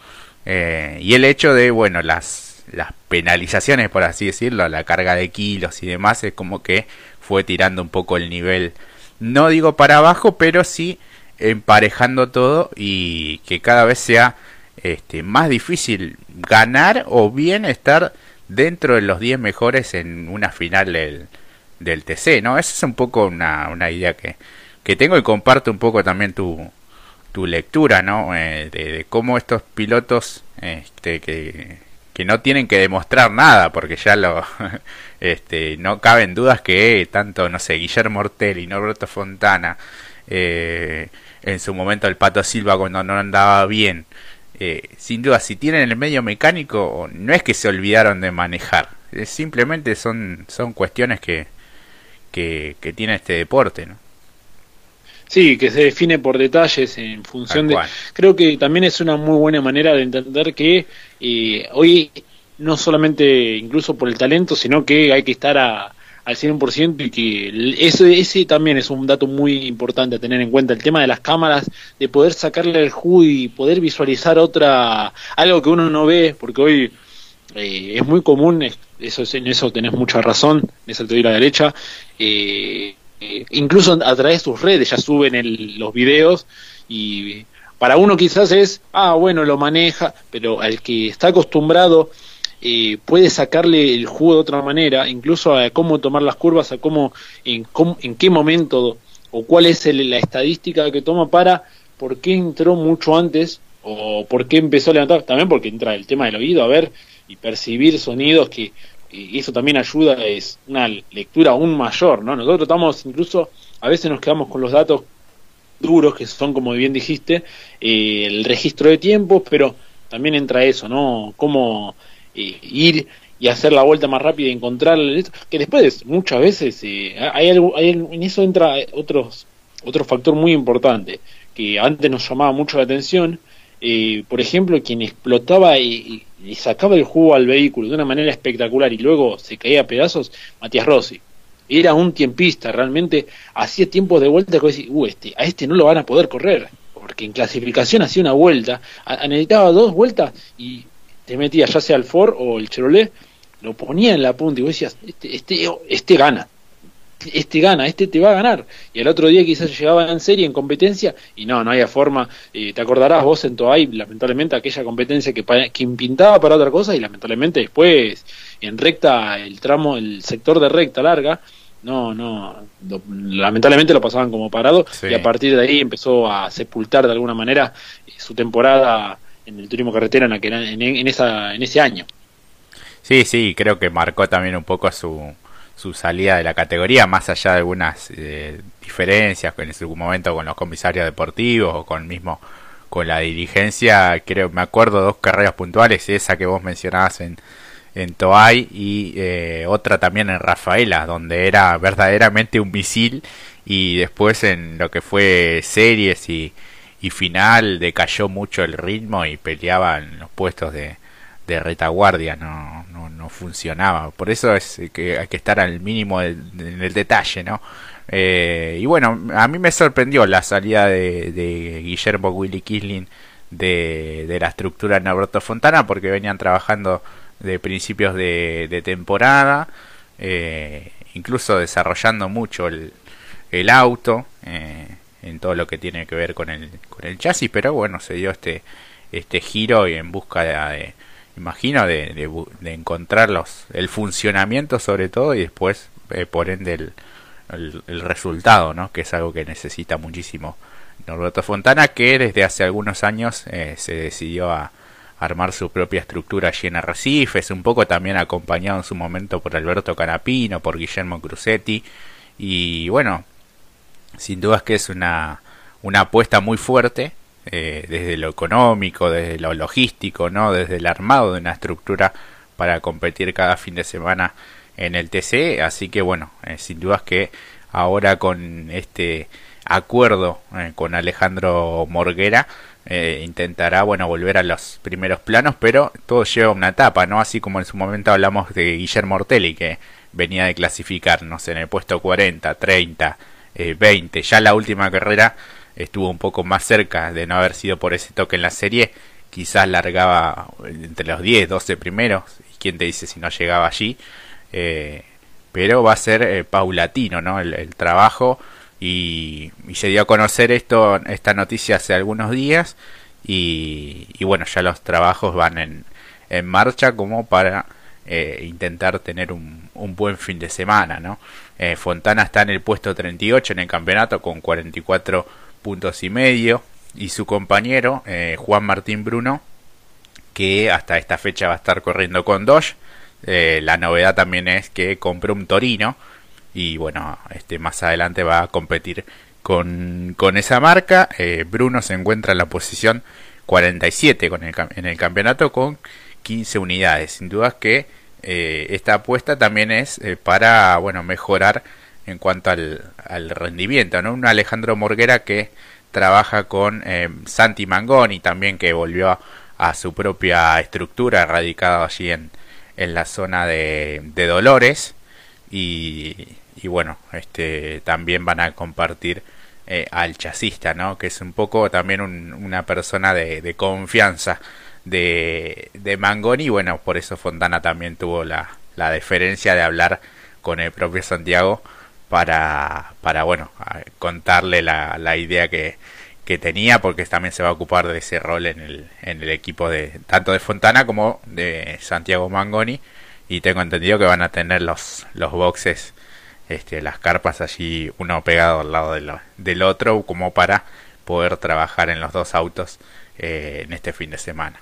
Speaker 1: Eh, y el hecho de, bueno, las, las penalizaciones, por así decirlo, la carga de kilos y demás, es como que fue tirando un poco el nivel, no digo para abajo, pero sí emparejando todo y que cada vez sea este, más difícil ganar o bien estar dentro de los 10 mejores en una final del, del TC, ¿no? Esa es un poco una, una idea que, que tengo y comparto un poco también tu, tu lectura, ¿no? Eh, de, cómo estos pilotos este, que, que no tienen que demostrar nada, porque ya lo, este, no caben dudas que tanto, no sé, Guillermo Ortelli, Norberto Fontana, eh, en su momento el Pato Silva cuando no andaba bien, eh, sin duda, si tienen el medio mecánico, no es que se olvidaron de manejar, simplemente son, son cuestiones que, que, que tiene este deporte, ¿no?
Speaker 2: Sí, que se define por detalles en función de... Creo que también es una muy buena manera de entender que eh, hoy no solamente incluso por el talento, sino que hay que estar a, al 100% y que eso, ese también es un dato muy importante a tener en cuenta, el tema de las cámaras, de poder sacarle el jugo y poder visualizar otra, algo que uno no ve, porque hoy eh, es muy común, eso en eso tenés mucha razón, en eso te doy la derecha, eh, eh, incluso a través de sus redes ya suben el, los videos y para uno quizás es, ah, bueno, lo maneja, pero al que está acostumbrado eh, puede sacarle el jugo de otra manera, incluso a cómo tomar las curvas, a cómo, en, en qué momento o cuál es la estadística que toma para por qué entró mucho antes o por qué empezó a levantar, también porque entra el tema del oído, a ver y percibir sonidos que eso también ayuda, es una lectura aún mayor, ¿no? Nosotros estamos incluso, a veces nos quedamos con los datos duros, que son, como bien dijiste, eh, el registro de tiempos, pero también entra eso, ¿no? Cómo eh, ir y hacer la vuelta más rápida y encontrar que después muchas veces eh, hay algo hay, en eso entra otros otro factor muy importante que antes nos llamaba mucho la atención por ejemplo quien explotaba y, sacaba el jugo al vehículo de una manera espectacular y luego se caía a pedazos Matías Rossi. Era un tiempista realmente hacía tiempos de vuelta que decía, uh, este, a este no lo van a poder correr porque en clasificación hacía una vuelta necesitaba dos vueltas y te metías ya sea el Ford o el Chevrolet, lo ponía en la punta y vos decías, este, este, este gana, este gana, este te va a ganar. Y el otro día quizás llegaba en serie, en competencia, y no, no había forma. Eh, te acordarás vos en Toay, lamentablemente, aquella competencia que, que pintaba para otra cosa, y lamentablemente después, en recta, el tramo, el sector de recta larga, no, no, lamentablemente lo pasaban como parado, y a partir de ahí empezó a sepultar de alguna manera eh, su temporada en el turismo carretera en, en, en, esa, en ese año.
Speaker 1: Sí, sí, creo que marcó también un poco su, su salida de la categoría, más allá de algunas eh, diferencias en su momento con los comisarios deportivos o con mismo con la dirigencia, creo, me acuerdo dos carreras puntuales, esa que vos mencionabas en, en Toay y eh, otra también en Rafaela, donde era verdaderamente un misil y después en lo que fue series y, y final decayó mucho el ritmo y peleaba en los puestos de, de retaguardia, no, no, no, funcionaba. Por eso es que hay que estar al mínimo en el detalle, ¿no? Eh, y bueno, a mí me sorprendió la salida de, Guillermo Willy Kisling de, de la estructura de Norberto Fontana porque venían trabajando de principios de, de temporada, eh, incluso desarrollando mucho el, el auto. Eh, en todo lo que tiene que ver con el, con el chasis, pero bueno, se dio este, este giro y en busca de, imagino, de, de, encontrar los, el funcionamiento sobre todo y después, eh, por ende, el, el, resultado, ¿no? Que es algo que necesita muchísimo Norberto Fontana, que desde hace algunos años eh, se decidió a armar su propia estructura allí en Arrecifes, un poco también acompañado en su momento por Alberto Canapino, por Guillermo Crucetti, y bueno, sin dudas que es una, una apuesta muy fuerte eh, desde lo económico, desde lo logístico, no, desde el armado de una estructura para competir cada fin de semana en el TC, así que bueno, eh, sin dudas que ahora con este acuerdo eh, con Alejandro Morguera intentará bueno volver a los primeros planos, pero todo lleva una etapa, no así como en su momento hablamos de Guillermo Ortelli que venía de clasificar, no sé, en el puesto 40, 30, 20. Eh, ya la última carrera estuvo un poco más cerca de no haber sido por ese toque en la serie. Quizás largaba entre los 10, 12 primeros. ¿Y quién te dice si no llegaba allí? Eh, pero va a ser eh, paulatino, ¿no? El, trabajo. Y, se dio a conocer esto, esta noticia hace algunos días. Y, y bueno, ya los trabajos van en, en marcha como para eh, intentar tener un, un, buen fin de semana, ¿no? Eh, Fontana está en el puesto 38 en el campeonato con 44 puntos y medio y su compañero eh, Juan Martín Bruno que hasta esta fecha va a estar corriendo con Dodge. la novedad también es que compró un Torino y bueno, este más adelante va a competir con, con esa marca. Bruno se encuentra en la posición 47 con el, en el campeonato con 15 unidades. Sin duda que eh, esta apuesta también es eh, para bueno mejorar en cuanto al, rendimiento. ¿no? Un Alejandro Morguera que trabaja con eh, Santi Mangoni también que volvió a, su propia estructura radicada allí en, en la zona de, de Dolores y, y bueno, este, también van a compartir eh, al chasista, ¿no? Que es un poco también una persona de, de confianza de, de Mangoni bueno, por eso Fontana también tuvo la, la deferencia de hablar con el propio Santiago para, para bueno, contarle la, la idea que, que tenía porque también se va a ocupar de ese rol en el, en el equipo de tanto de Fontana como de Santiago Mangoni y tengo entendido que van a tener los, los boxes este, las carpas allí uno pegado al lado del otro como para poder trabajar en los dos autos eh, en este fin de semana.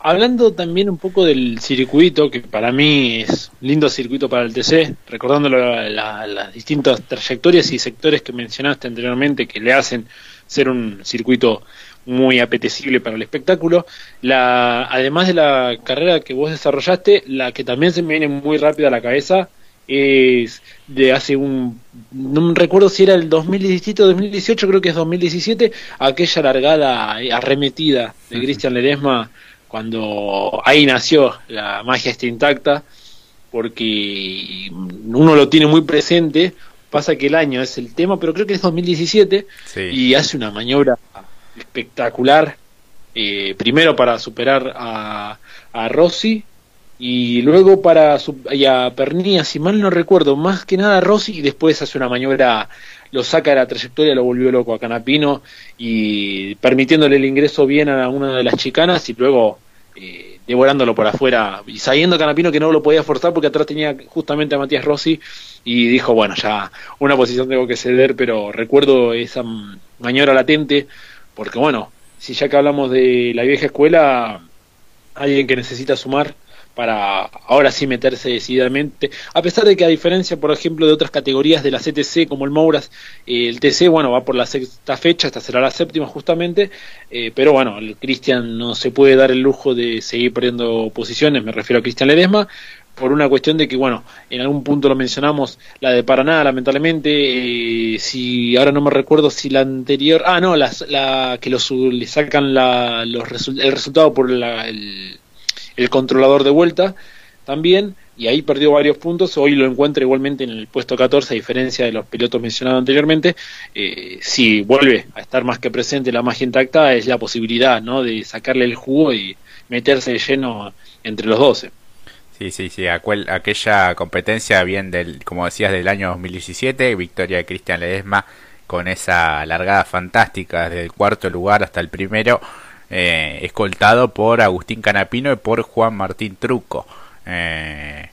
Speaker 2: Hablando también un poco del circuito, que para mí es un lindo circuito para el TC, recordando las distintas trayectorias y sectores que mencionaste anteriormente que le hacen ser un circuito muy apetecible para el espectáculo. La, además de la carrera que vos desarrollaste, la que también se me viene muy rápida a la cabeza es de hace un no me recuerdo si era el 2017 o 2018 creo que es 2017 aquella largada arremetida de Cristian Ledesma cuando ahí nació la magia está intacta porque uno lo tiene muy presente pasa que el año es el tema pero creo que es 2017 y hace una maniobra espectacular, eh, primero para superar a, a Rossi y luego para y a Pernilla, si mal no recuerdo, más que nada a Rossi y después hace una maniobra, lo saca de la trayectoria, lo volvió loco a Canapino y permitiéndole el ingreso bien a una de las chicanas y luego eh, devorándolo por afuera y sabiendo Canapino que no lo podía forzar porque atrás tenía justamente a Matías Rossi y dijo, bueno, ya una posición tengo que ceder, pero recuerdo esa maniobra latente porque bueno, si ya que hablamos de la vieja escuela, alguien que necesita sumar para ahora sí meterse decididamente, a pesar de que a diferencia, por ejemplo, de otras categorías de la CTC como el Mouras, eh, el TC, bueno, va por la sexta fecha, esta será la séptima justamente, eh, pero bueno, el Cristian no se puede dar el lujo de seguir perdiendo posiciones, me refiero a Cristian Ledesma, por una cuestión de que, bueno, en algún punto lo mencionamos, la de Paraná, lamentablemente, eh, si ahora no me recuerdo si la anterior, ah, no, la, la que los, le sacan la, los el resultado por la, el, controlador de vuelta también, y ahí perdió varios puntos, hoy lo encuentra igualmente en el puesto 14, a diferencia de los pilotos mencionados anteriormente, eh, si vuelve a estar más que presente la magia intacta, es la posibilidad, ¿no?, de sacarle el jugo y meterse de lleno entre los 12.
Speaker 1: Sí, sí, sí, aquella competencia bien del, como decías, del año 2017, victoria de Cristian Ledesma con esa largada fantástica desde el cuarto lugar hasta el primero, eh, escoltado por Agustín Canapino y por Juan Martín Truco. Eh,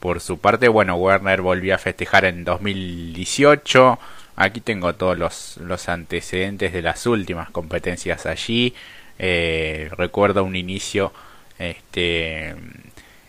Speaker 1: por su parte, bueno, Werner volvió a festejar en 2018. Aquí tengo todos los, antecedentes de las últimas competencias allí. Eh, recuerdo un inicio este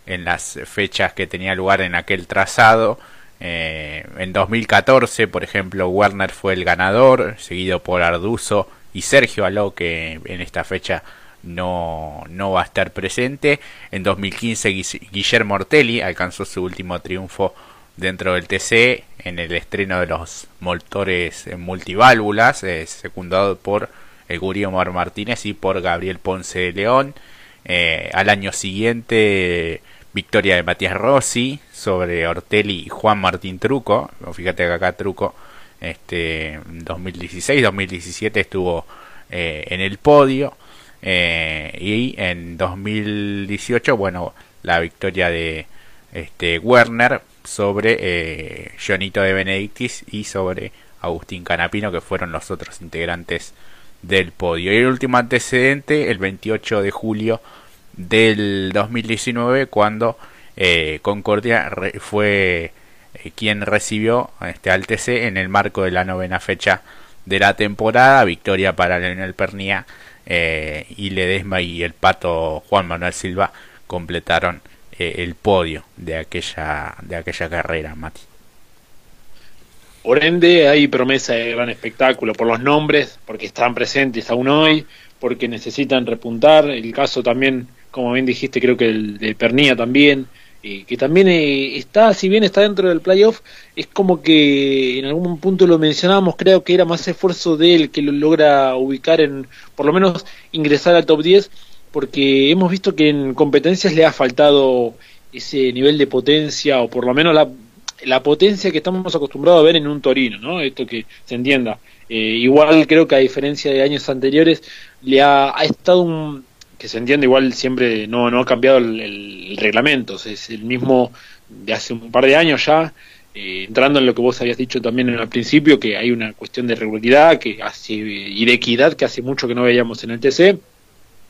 Speaker 1: en las fechas que tenía lugar en aquel trazado. En 2014, por ejemplo, Werner fue el ganador, seguido por Arduzo y Sergio Aló, que en esta fecha no, no va a estar presente. En 2015, Guillermo Ortelli alcanzó su último triunfo dentro del TC en el estreno de los motores multiválvulas, eh, secundado por Gurio Mar Martínez y por Gabriel Ponce de León. Eh, al año siguiente victoria de Matías Rossi sobre Ortelli y Juan Martín Truco. Fíjate que acá Truco este 2016-2017 estuvo eh, en el podio eh, y en 2018 bueno la victoria de este Werner sobre eh, Jonito de Benedictis y sobre Agustín Canapino que fueron los otros integrantes del podio. Y el último antecedente el 28 de julio del 2019 cuando eh, Concordia fue quien recibió este, al TC en el marco de la novena fecha de la temporada, victoria para Leonel Pernía eh, y Ledesma y el pato Juan Manuel Silva completaron el podio de aquella, de aquella carrera, Mati.
Speaker 2: Por ende, hay promesa de gran espectáculo por los nombres, porque están presentes aún hoy, porque necesitan repuntar. El caso también como bien dijiste, creo que el de Pernilla también, que también eh, está, si bien está dentro del playoff, es como que en algún punto lo mencionábamos, creo que era más esfuerzo de él que lo logra ubicar en, por lo menos ingresar al top 10, porque hemos visto que en competencias le ha faltado ese nivel de potencia, o por lo menos la, la potencia que estamos acostumbrados a ver en un Torino, ¿no? Esto que se entienda. Eh, igual creo que a diferencia de años anteriores, le ha, ha estado un, que se entiende igual siempre no, no ha cambiado el, reglamento, es el mismo de hace un par de años ya, eh, entrando en lo que vos habías dicho también el principio, que hay una cuestión de regularidad que hace, y de equidad que hace mucho que no veíamos en el TC,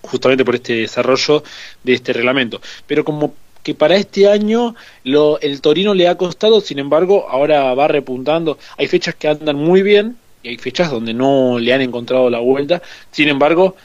Speaker 2: justamente por este desarrollo de este reglamento. Pero como que para este año lo, el Torino le ha costado, sin embargo, ahora va repuntando. Hay fechas que andan muy bien y hay fechas donde no le han encontrado la vuelta. Sin embargo,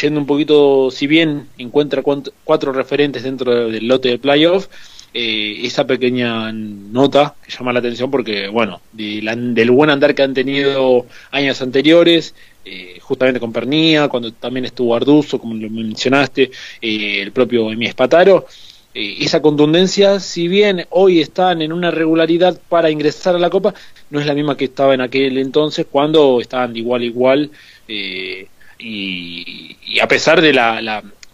Speaker 2: yendo un poquito, si bien encuentra cuatro referentes dentro del lote de playoff, eh, esa pequeña nota que llama la atención porque, bueno, del buen andar que han tenido años anteriores, eh, justamente con Pernía, cuando también estuvo Arduzo, como lo mencionaste, eh, el propio Emi Espataro, esa contundencia, si bien hoy están en una regularidad para ingresar a la Copa, no es la misma que estaba en aquel entonces cuando estaban de igual a igual. Eh, y, a pesar de la,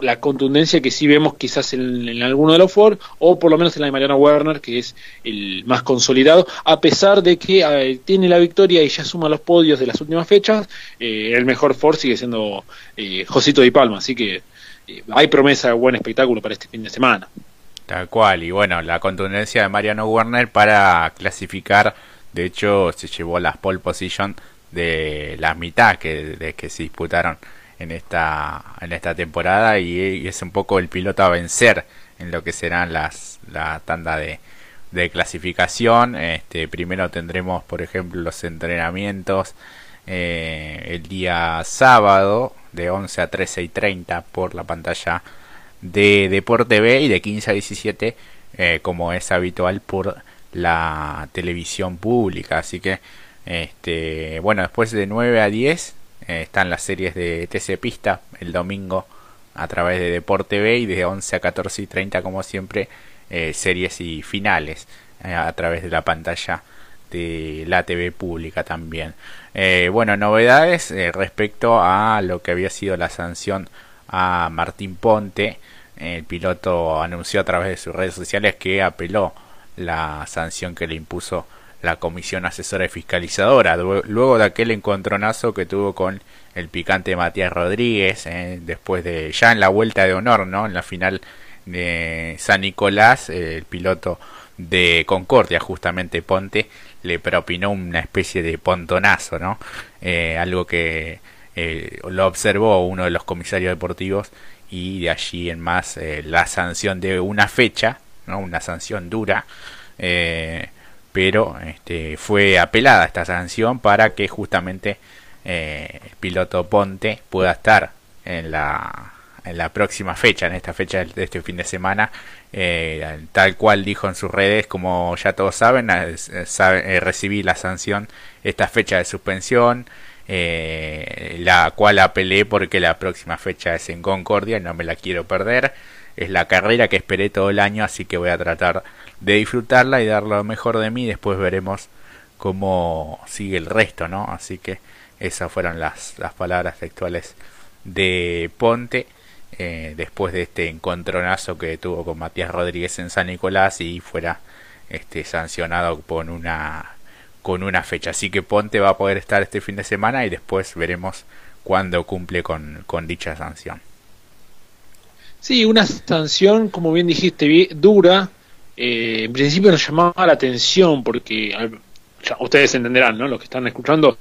Speaker 2: la, contundencia que sí vemos quizás en, alguno de los Ford, o por lo menos en la de Mariana Werner, que es el más consolidado, a pesar de que tiene la victoria y ya suma los podios de las últimas fechas, eh, el mejor Ford sigue siendo eh, Josito Di Palma, así que eh, hay promesa de buen espectáculo para este fin de semana.
Speaker 1: Tal cual, y bueno, la contundencia de Mariano Werner para clasificar, de hecho se llevó las pole position de la mitad que, de que se disputaron en esta, en esta temporada y, es un poco el piloto a vencer en lo que serán las, la tanda de, de clasificación. Este, primero tendremos, por ejemplo, los entrenamientos eh, el día sábado de 11 a 13 y 30 por la pantalla de Deporte B y de 15 a 17 eh, como es habitual por la televisión pública. Así que este, bueno, después de 9 a 10 eh, están las series de TC Pista el domingo a través de Deporte B y de 11 a 14 y 30 como siempre eh, series y finales eh, a través de la pantalla de la TV pública también. bueno, novedades respecto a lo que había sido la sanción a Martín Ponte. El piloto anunció a través de sus redes sociales que apeló la sanción que le impuso la Comisión Asesora y Fiscalizadora, luego de aquel encontronazo que tuvo con el picante Matías Rodríguez, eh, después de ya en la vuelta de honor, ¿no? En la final de San Nicolás, el piloto de Concordia, justamente Ponte, le propinó una especie de pontonazo, ¿no? Eh, algo que eh, lo observó uno de los comisarios deportivos y de allí en más la sanción de una fecha, ¿no? Una sanción dura. Eh, pero este, fue apelada esta sanción para que justamente eh, el piloto Ponte pueda estar en la, en la próxima fecha, en esta fecha de este fin de semana, eh, tal cual dijo en sus redes, como ya todos saben, sabe, recibí la sanción, esta fecha de suspensión, eh, la cual apelé porque la próxima fecha es en Concordia, no me la quiero perder, es la carrera que esperé todo el año, así que voy a tratar de disfrutarla y dar lo mejor de mí. Después veremos cómo sigue el resto, ¿no? Así que esas fueron las, las palabras textuales de Ponte. Eh, después de este encontronazo que tuvo con Matías Rodríguez en San Nicolás y fuera este sancionado con una con una fecha así que Ponte va a poder estar este fin de semana y después veremos cuándo cumple con, con dicha sanción
Speaker 2: sí una sanción como bien dijiste dura eh, en principio nos llamaba la atención porque ustedes entenderán, ¿no? Los que están escuchando,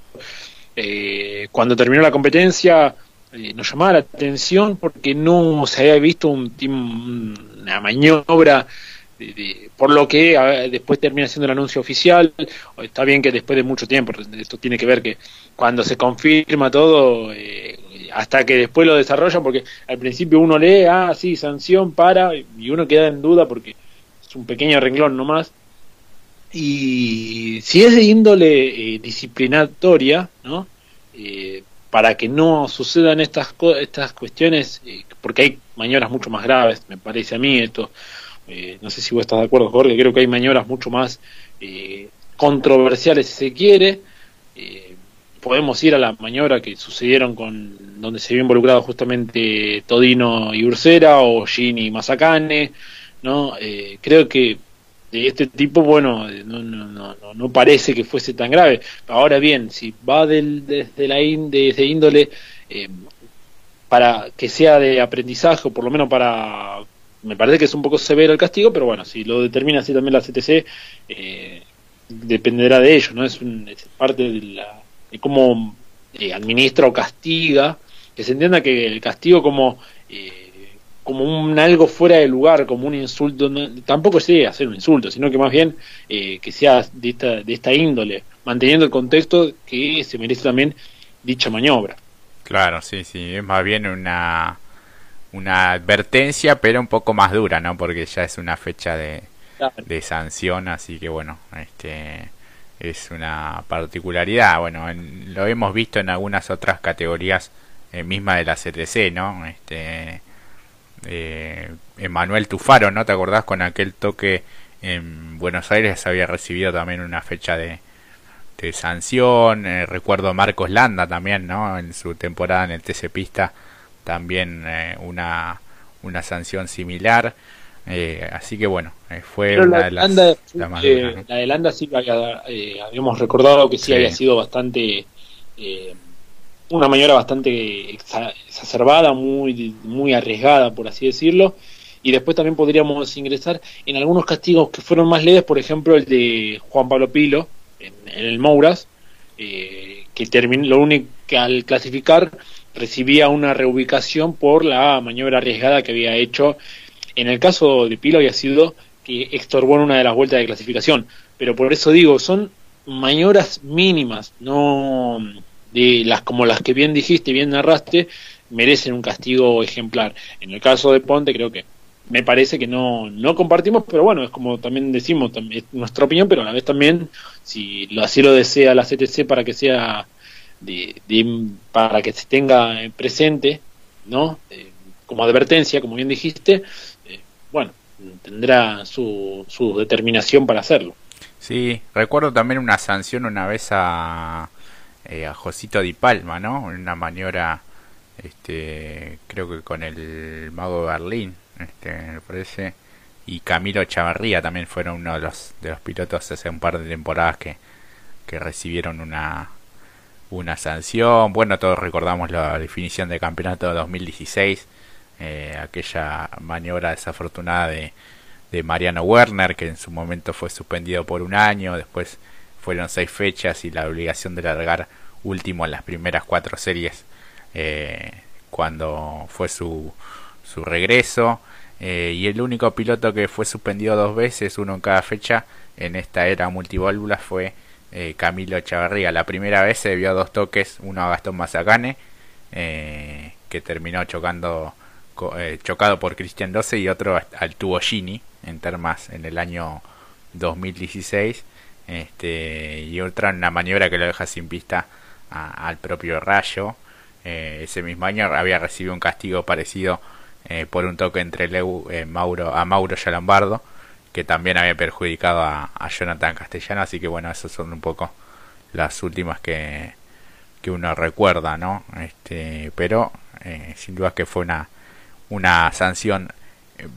Speaker 2: eh, cuando terminó la competencia eh, nos llamaba la atención porque no se había visto un, una maniobra por lo que después termina siendo el anuncio oficial. Está bien que después de mucho tiempo, esto tiene que ver que cuando se confirma todo, hasta que después lo desarrollan, porque al principio uno lee, ah, sí, sanción para, y uno queda en duda porque un pequeño renglón nomás. Y si es de índole eh, disciplinatoria, ¿no? Eh, para que no sucedan estas, estas cuestiones, eh, porque hay maniobras mucho más graves, me parece a mí esto, no sé si vos estás de acuerdo, Jorge, creo que hay maniobras mucho más controversiales si se quiere. Podemos ir a la maniobra que sucedieron con donde se vio involucrado justamente Todino y Ursera o Gini y Mazacane ¿no? creo que de este tipo, bueno, no, no, no, no, parece que fuese tan grave. Ahora bien, si va del, desde la desde índole para que sea de aprendizaje o por lo menos para me parece que es un poco severo el castigo pero bueno si lo determina así también la CTC eh, dependerá de ello no es, parte de, la, de cómo eh, administra o castiga que se entienda que el castigo como eh, como un algo fuera de lugar como un insulto tampoco sea hacer un insulto sino que más bien que sea de esta, de esta índole manteniendo el contexto que se merece también dicha maniobra
Speaker 1: Claro, sí, sí, es más bien una, una advertencia, pero un poco más dura, ¿no? Porque ya es una fecha de, de sanción, así que bueno, este es una particularidad. Bueno, lo hemos visto en algunas otras categorías eh, misma de la CTC, ¿no? Este, eh, Emanuel Tufaro, ¿no? ¿Te acordás con aquel toque en Buenos Aires? Había recibido también una fecha de, de sanción. Eh, recuerdo Marcos Landa también, ¿no? En su temporada en el TC Pista también eh, una, una sanción similar. Eh, así que bueno, fue una la de las,
Speaker 2: Landa, la, de Landa sí habíamos recordado que sí, había sido bastante una maniobra bastante exacerbada, muy muy arriesgada por así decirlo. Y después también podríamos ingresar en algunos castigos que fueron más leves, por ejemplo el de Juan Pablo Pilo, en, el Mouras, eh, que terminó, lo único que al clasificar recibía una reubicación por la maniobra arriesgada que había hecho. En el caso de Pilo había sido que extorbó en una de las vueltas de clasificación. Pero por eso digo, son maniobras mínimas, no de las como las que bien dijiste, bien narraste, merecen un castigo ejemplar. En el caso de Ponte creo que me parece que no, no compartimos, pero bueno, es como también decimos, es nuestra opinión, pero a la vez también, si así lo desea la CTC para que sea, de, para que se tenga presente, ¿no? Eh, como advertencia, como bien dijiste, bueno, tendrá su, su determinación para hacerlo.
Speaker 1: Sí, recuerdo también una sanción una vez a, eh, a Josito Di Palma, ¿no? Una maniobra, este, creo que con el mago de Berlín, este, me parece. Y Camilo Chavarría también fueron uno de los, de los pilotos hace un par de temporadas que, que recibieron una, una sanción. Bueno, todos recordamos la definición de campeonato de 2016, eh, aquella maniobra desafortunada de, de Mariano Werner, que en su momento fue suspendido por un año, después fueron seis fechas y la obligación de largar último en las primeras cuatro series eh, cuando fue su, su regreso. Eh, y el único piloto que fue suspendido dos veces, uno en cada fecha, en esta era multiválvula fue eh, Camilo Chavarría. La primera vez se debió a dos toques, uno a Gastón Mazacane, eh, que terminó chocando chocado por Cristian 12 y otro al tubo Gini en Termas en el año 2016 este, y otra una maniobra que lo deja sin pista al propio Rayo ese mismo año había recibido un castigo parecido eh, por un toque entre Leu, eh, Mauro, a Mauro Yalambardo, que también había perjudicado a, Jonathan Castellano, así que bueno, esas son un poco las últimas que, que uno recuerda, ¿no? Este, pero eh, sin duda que fue una, una sanción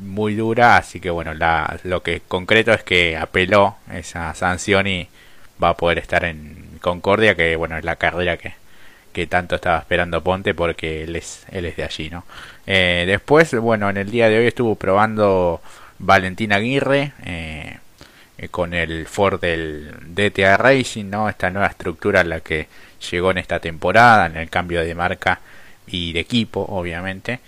Speaker 1: muy dura, así que bueno, la, lo que concreto es que apeló esa sanción y va a poder estar en Concordia, que bueno, es la carrera que, que tanto estaba esperando Ponte porque él es, él es de allí, ¿no? Eh, después, bueno, en el día de hoy estuvo probando Valentín Aguirre eh, eh, con el Ford del DTA Racing, ¿no? Esta nueva estructura en la que llegó en esta temporada, en el cambio de marca y de equipo, obviamente.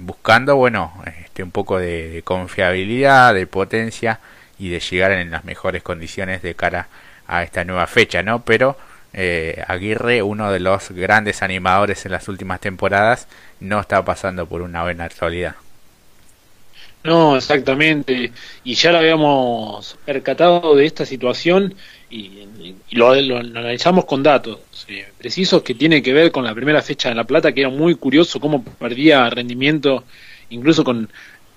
Speaker 1: Buscando, bueno, este, un poco de, de confiabilidad, de potencia y de llegar en las mejores condiciones de cara a esta nueva fecha, ¿no? Pero eh, Aguirre, uno de los grandes animadores en las últimas temporadas, no está pasando por una buena actualidad.
Speaker 2: No, exactamente. Y ya lo habíamos percatado de esta situación y, lo, analizamos con datos eh, precisos que tiene que ver con la primera fecha de La Plata, que era muy curioso cómo perdía rendimiento, incluso con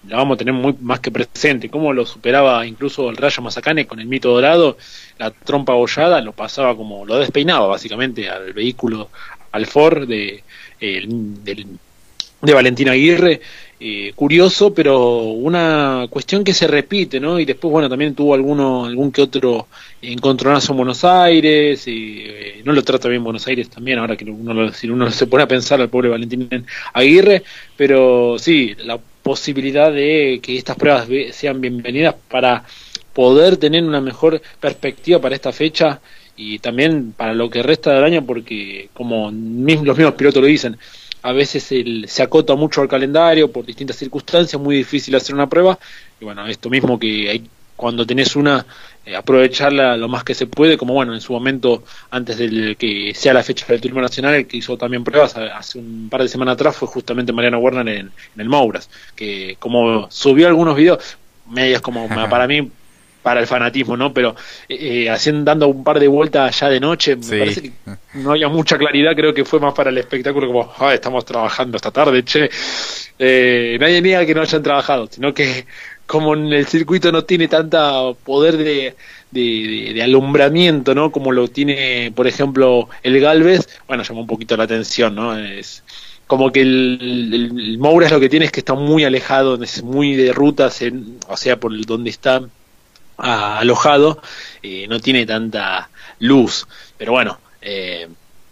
Speaker 2: la vamos a tener muy más que presente, cómo lo superaba incluso el Rayo Mazacane con el mito dorado, la trompa abollada lo pasaba como, lo despeinaba básicamente al vehículo, al Ford de, de Valentín Aguirre, eh, curioso, pero una cuestión que se repite, ¿no? Y después, bueno, también tuvo alguno, algún que otro encontronazo en Buenos Aires, y eh, no lo trata bien Buenos Aires también, ahora que uno, si uno se pone a pensar al pobre Valentín Aguirre, pero sí, la posibilidad de que estas pruebas sean bienvenidas para poder tener una mejor perspectiva para esta fecha y también para lo que resta del año, porque como los mismos pilotos lo dicen, a veces se acota mucho al calendario por distintas circunstancias, muy difícil hacer una prueba, y bueno, esto mismo que hay, cuando tenés una, eh, aprovecharla lo más que se puede, como bueno, en su momento, antes del que sea la fecha del Turismo Nacional, el que hizo también pruebas hace un par de semanas atrás fue justamente Mariano Werner en, en el Mouras, que como subió algunos videos, medios como para mí para el fanatismo, ¿no? Pero eh, eh, haciendo dando un par de vueltas ya de noche, me parece que no había mucha claridad, creo que fue más para el espectáculo como, ah, estamos trabajando esta tarde, che. Eh, nadie niega que no hayan trabajado, sino que como en el circuito no tiene tanta poder de, de, alumbramiento, ¿no? Como lo tiene, por ejemplo, el Galvez, bueno, llama un poquito la atención, ¿no? Es como que el, el, Moura es lo que tiene es que está muy alejado, es muy de rutas, o sea, por donde está alojado, eh, no tiene tanta luz. Pero bueno, eh,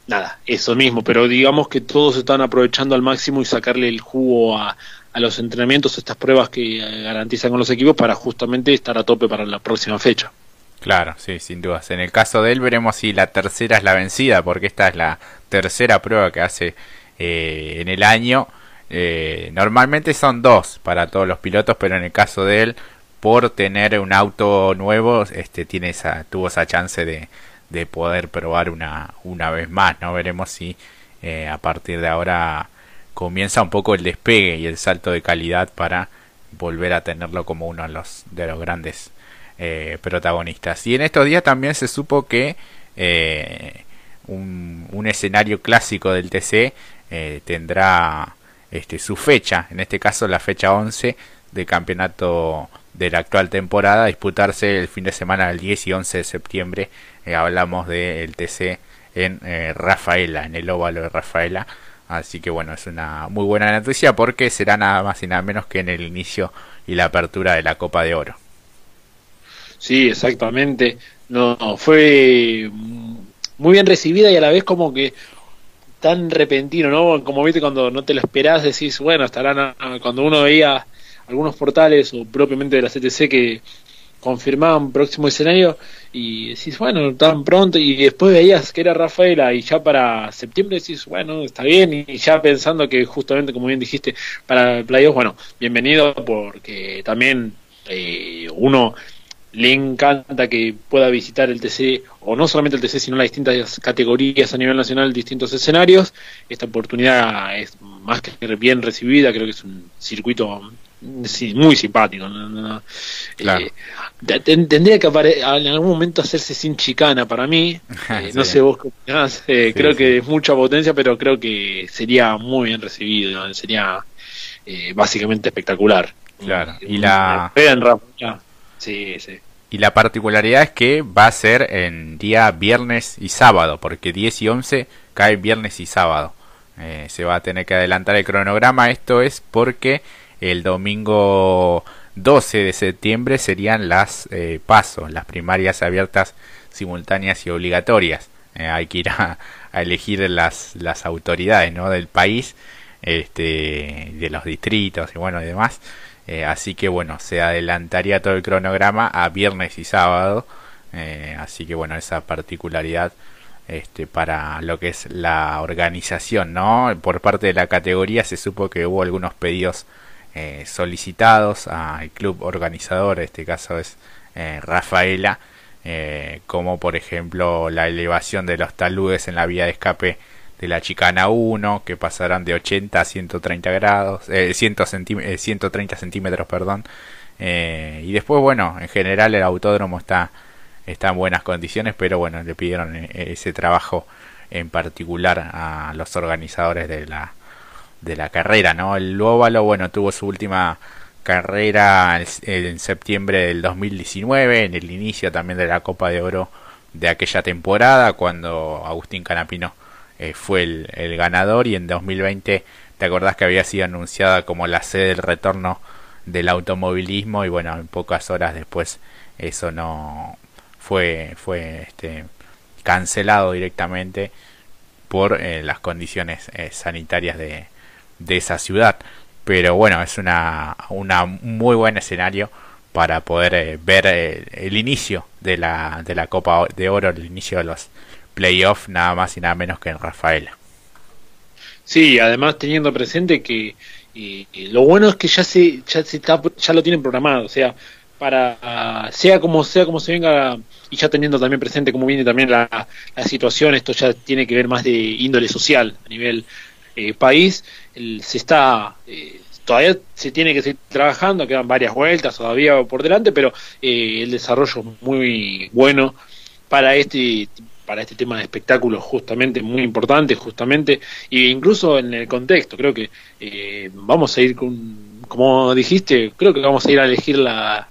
Speaker 2: nada, eso mismo. Pero digamos que todos están aprovechando al máximo y sacarle el jugo a, a los entrenamientos, estas pruebas que eh, garantizan con los equipos para justamente estar a tope para la próxima fecha.
Speaker 1: Claro, sí, sin dudas. En el caso de él veremos si la tercera es la vencida, porque esta es la tercera prueba que hace en el año. normalmente son dos para todos los pilotos, pero en el caso de él por tener un auto nuevo, este tiene esa, tuvo esa chance de, de poder probar una, una vez más, ¿no? Veremos si eh, a partir de ahora comienza un poco el despegue y el salto de calidad para volver a tenerlo como uno de los, de los grandes eh, protagonistas. Y en estos días también se supo que eh, un, un, escenario clásico del TC tendrá este, su fecha, en este caso la fecha 11 de campeonato de la actual temporada, disputarse el fin de semana del 10 y 11 de septiembre. Eh, hablamos del TC en eh, Rafaela, en el óvalo de Rafaela. Así que bueno, es una muy buena noticia porque será nada más y nada menos que en el inicio y la apertura de la Copa de Oro.
Speaker 2: Sí, exactamente. No, fue muy bien recibida y a la vez como que tan repentino, ¿no? Como viste cuando no te lo esperás, decís, bueno, estarán cuando uno veía algunos portales o propiamente de la CTC que confirmaban próximo escenario y decís, bueno, tan pronto y después veías que era Rafaela y ya para septiembre decís, bueno, está bien y ya pensando que justamente, como bien dijiste, para el playoff, bueno, bienvenido porque también eh, uno le encanta que pueda visitar el TC, o no solamente el TC, sino las distintas categorías a nivel nacional, distintos escenarios. Esta oportunidad es más que bien recibida, creo que es un circuito sí, muy simpático. Eh, tendría que en algún momento hacerse sin chicana para mí. Eh, no sé vos eh, creo que es mucha potencia, pero creo que sería muy bien recibido. Sería básicamente espectacular.
Speaker 1: Claro. Y la.
Speaker 2: Sí, sí.
Speaker 1: Y la particularidad es que va a ser en día viernes y sábado, porque 10 y 11 cae viernes y sábado. se va a tener que adelantar el cronograma. Esto es porque el domingo 12 de septiembre serían las eh, pasos, las primarias abiertas, simultáneas y obligatorias. Eh, hay que ir a, elegir las, las autoridades ¿no? del país, este, de los distritos y bueno y demás. Eh, así que bueno, se adelantaría todo el cronograma a viernes y sábado. así que bueno, esa particularidad este, para lo que es la organización, ¿no? Por parte de la categoría se supo que hubo algunos pedidos eh, solicitados al club organizador, en este caso es eh, Rafaela, eh, como por ejemplo la elevación de los taludes en la vía de escape de la chicana 1, que pasarán de 80 a 130 grados, 130 centímetros, perdón. y después, bueno, en general el autódromo está, está en buenas condiciones, pero bueno, le pidieron ese trabajo en particular a los organizadores de la, de la carrera, ¿no? El óvalo, bueno, tuvo su última carrera en septiembre del 2019, en el inicio también de la Copa de Oro de aquella temporada, cuando Agustín Canapino eh, fue el, ganador y en 2020 te acordás que había sido anunciada como la sede del retorno del automovilismo y bueno, en pocas horas después eso no fue fue este cancelado directamente por eh, las condiciones eh, sanitarias de, de esa ciudad. Pero bueno, es una, una muy buen escenario para poder eh, ver el inicio de la, de la Copa de Oro, el inicio de los playoffs, nada más y nada menos que en Rafaela.
Speaker 2: Sí, además teniendo presente que lo bueno es que ya se ya se está, ya lo tienen programado, o sea, para sea como sea como se venga y ya teniendo también presente cómo viene también la, situación, esto ya tiene que ver más de índole social a nivel eh, país, se está eh, todavía se tiene que seguir trabajando, quedan varias vueltas todavía por delante, pero eh, el desarrollo es muy bueno para este para este tema de espectáculos justamente muy importante justamente e incluso en el contexto creo que vamos a ir con como dijiste creo que vamos a ir a elegir la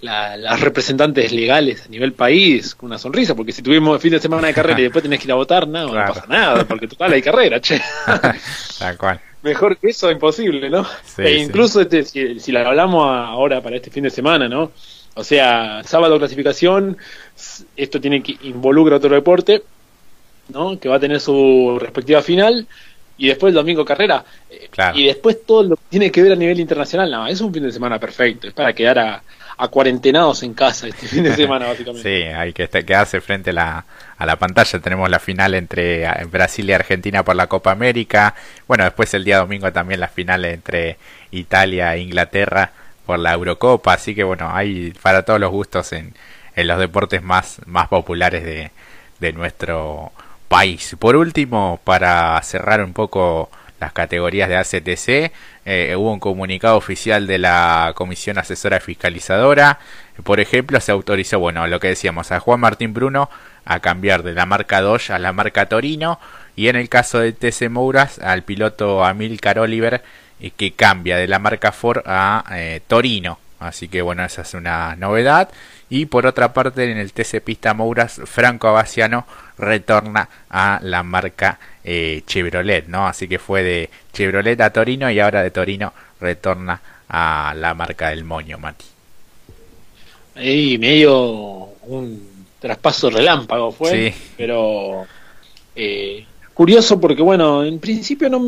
Speaker 2: las representantes legales a nivel país con una sonrisa, porque si tuvimos fin de semana de carrera y después tenés que ir a votar, no, no pasa nada, porque total hay carrera, che. Tal cual. Mejor que eso, imposible, ¿no? e incluso este, si, la hablamos ahora para este fin de semana, ¿no? O sea, sábado clasificación, esto tiene que involucra otro deporte, ¿no? Que va a tener su respectiva final y después el domingo carrera. Eh, y después todo lo que tiene que ver a nivel internacional, no, es un fin de semana perfecto, es para quedar a, a cuarentenados en casa este fin de semana, básicamente.
Speaker 1: sí, hay que quedarse frente a la, a la pantalla. Tenemos la final entre Brasil y Argentina por la Copa América. Bueno, después el día domingo también la final entre Italia e Inglaterra por la Eurocopa. Así que bueno, hay para todos los gustos en, en los deportes más, más populares de, de nuestro país. Por último, para cerrar un poco las categorías de ACTC. Eh, hubo un comunicado oficial de la Comisión Asesora Fiscalizadora. Por ejemplo, se autorizó, bueno, lo que decíamos, a Juan Martín Bruno a cambiar de la marca Dodge a la marca Torino. Y en el caso de TC Mouras, al piloto Amilcar Oliver, eh, que cambia de la marca Ford a eh, Torino. Así que bueno, esa es una novedad. Y por otra parte, en el TC Pista Mouras, Franco Abaciano retorna a la marca eh, Chevrolet, ¿no? Así que fue de Chevrolet a Torino y ahora de Torino retorna a la marca del Moño, Mati.
Speaker 2: Y medio un traspaso relámpago fue, sí. pero eh, curioso porque bueno, en principio no,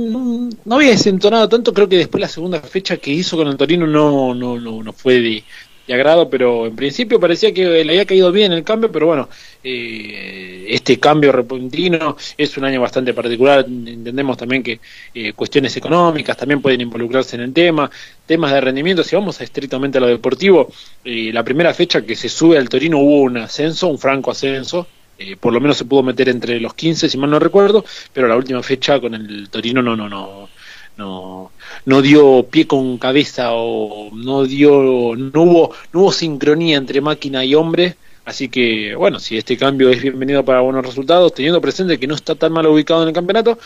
Speaker 2: no, había desentonado tanto, creo que después la segunda fecha que hizo con el Torino no, no, no, no fue de, agrado, pero en principio parecía que le había caído bien el cambio, pero bueno, eh, este cambio repentino es un año bastante particular, entendemos también que eh, cuestiones económicas también pueden involucrarse en el tema, temas de rendimiento, si vamos estrictamente a lo deportivo, eh, la primera fecha que se sube al Torino hubo un ascenso, un franco ascenso, por lo menos se pudo meter entre los 15, si mal no recuerdo, pero la última fecha con el Torino no, no, no, no, no dio pie con cabeza o no dio, no hubo, no hubo sincronía entre máquina y hombre. Así que, bueno, si este cambio es bienvenido para buenos resultados, teniendo presente que no está tan mal ubicado en el campeonato,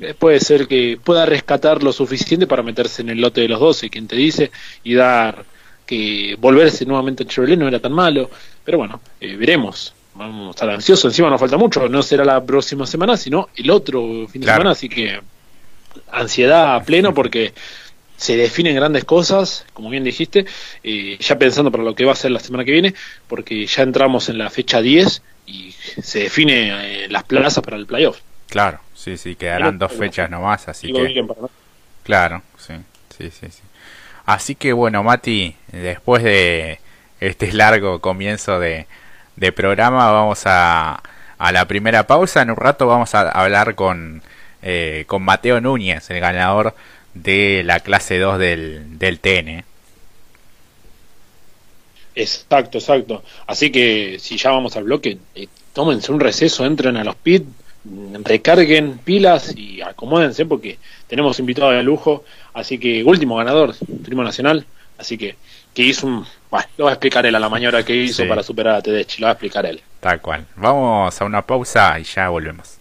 Speaker 2: eh, puede ser que pueda rescatar lo suficiente para meterse en el lote de los 12, quien te dice, y dar que volverse nuevamente a Chevrolet no era tan malo. Pero bueno, eh, veremos. Vamos a estar ansiosos, encima nos falta mucho, no será la próxima semana, sino el otro fin de semana, así que ansiedad a pleno porque se definen grandes cosas, como bien dijiste, ya pensando para lo que va a ser la semana que viene, porque ya entramos en la fecha 10 y se define eh, las plazas para el playoff.
Speaker 1: Claro, sí, sí, quedarán dos fechas nomás, así que... Claro, sí, sí, sí, sí. Así que bueno, Mati, después de este largo comienzo de, de programa, vamos a, a la primera pausa. En un rato vamos a hablar con eh, con Mateo Núñez, el ganador de la clase 2 del, del TN.
Speaker 2: Exacto, exacto. Así que si ya vamos al bloque, eh, tómense un receso, entren a los pit, recarguen pilas y acomódense porque tenemos invitado de lujo. Así que último ganador, Primo Nacional. Así que que hizo un... Bueno, lo va a explicar él a la mañana que hizo para superar a Tedeschi, lo va a explicar él.
Speaker 1: Tal cual. Vamos a una pausa y ya volvemos.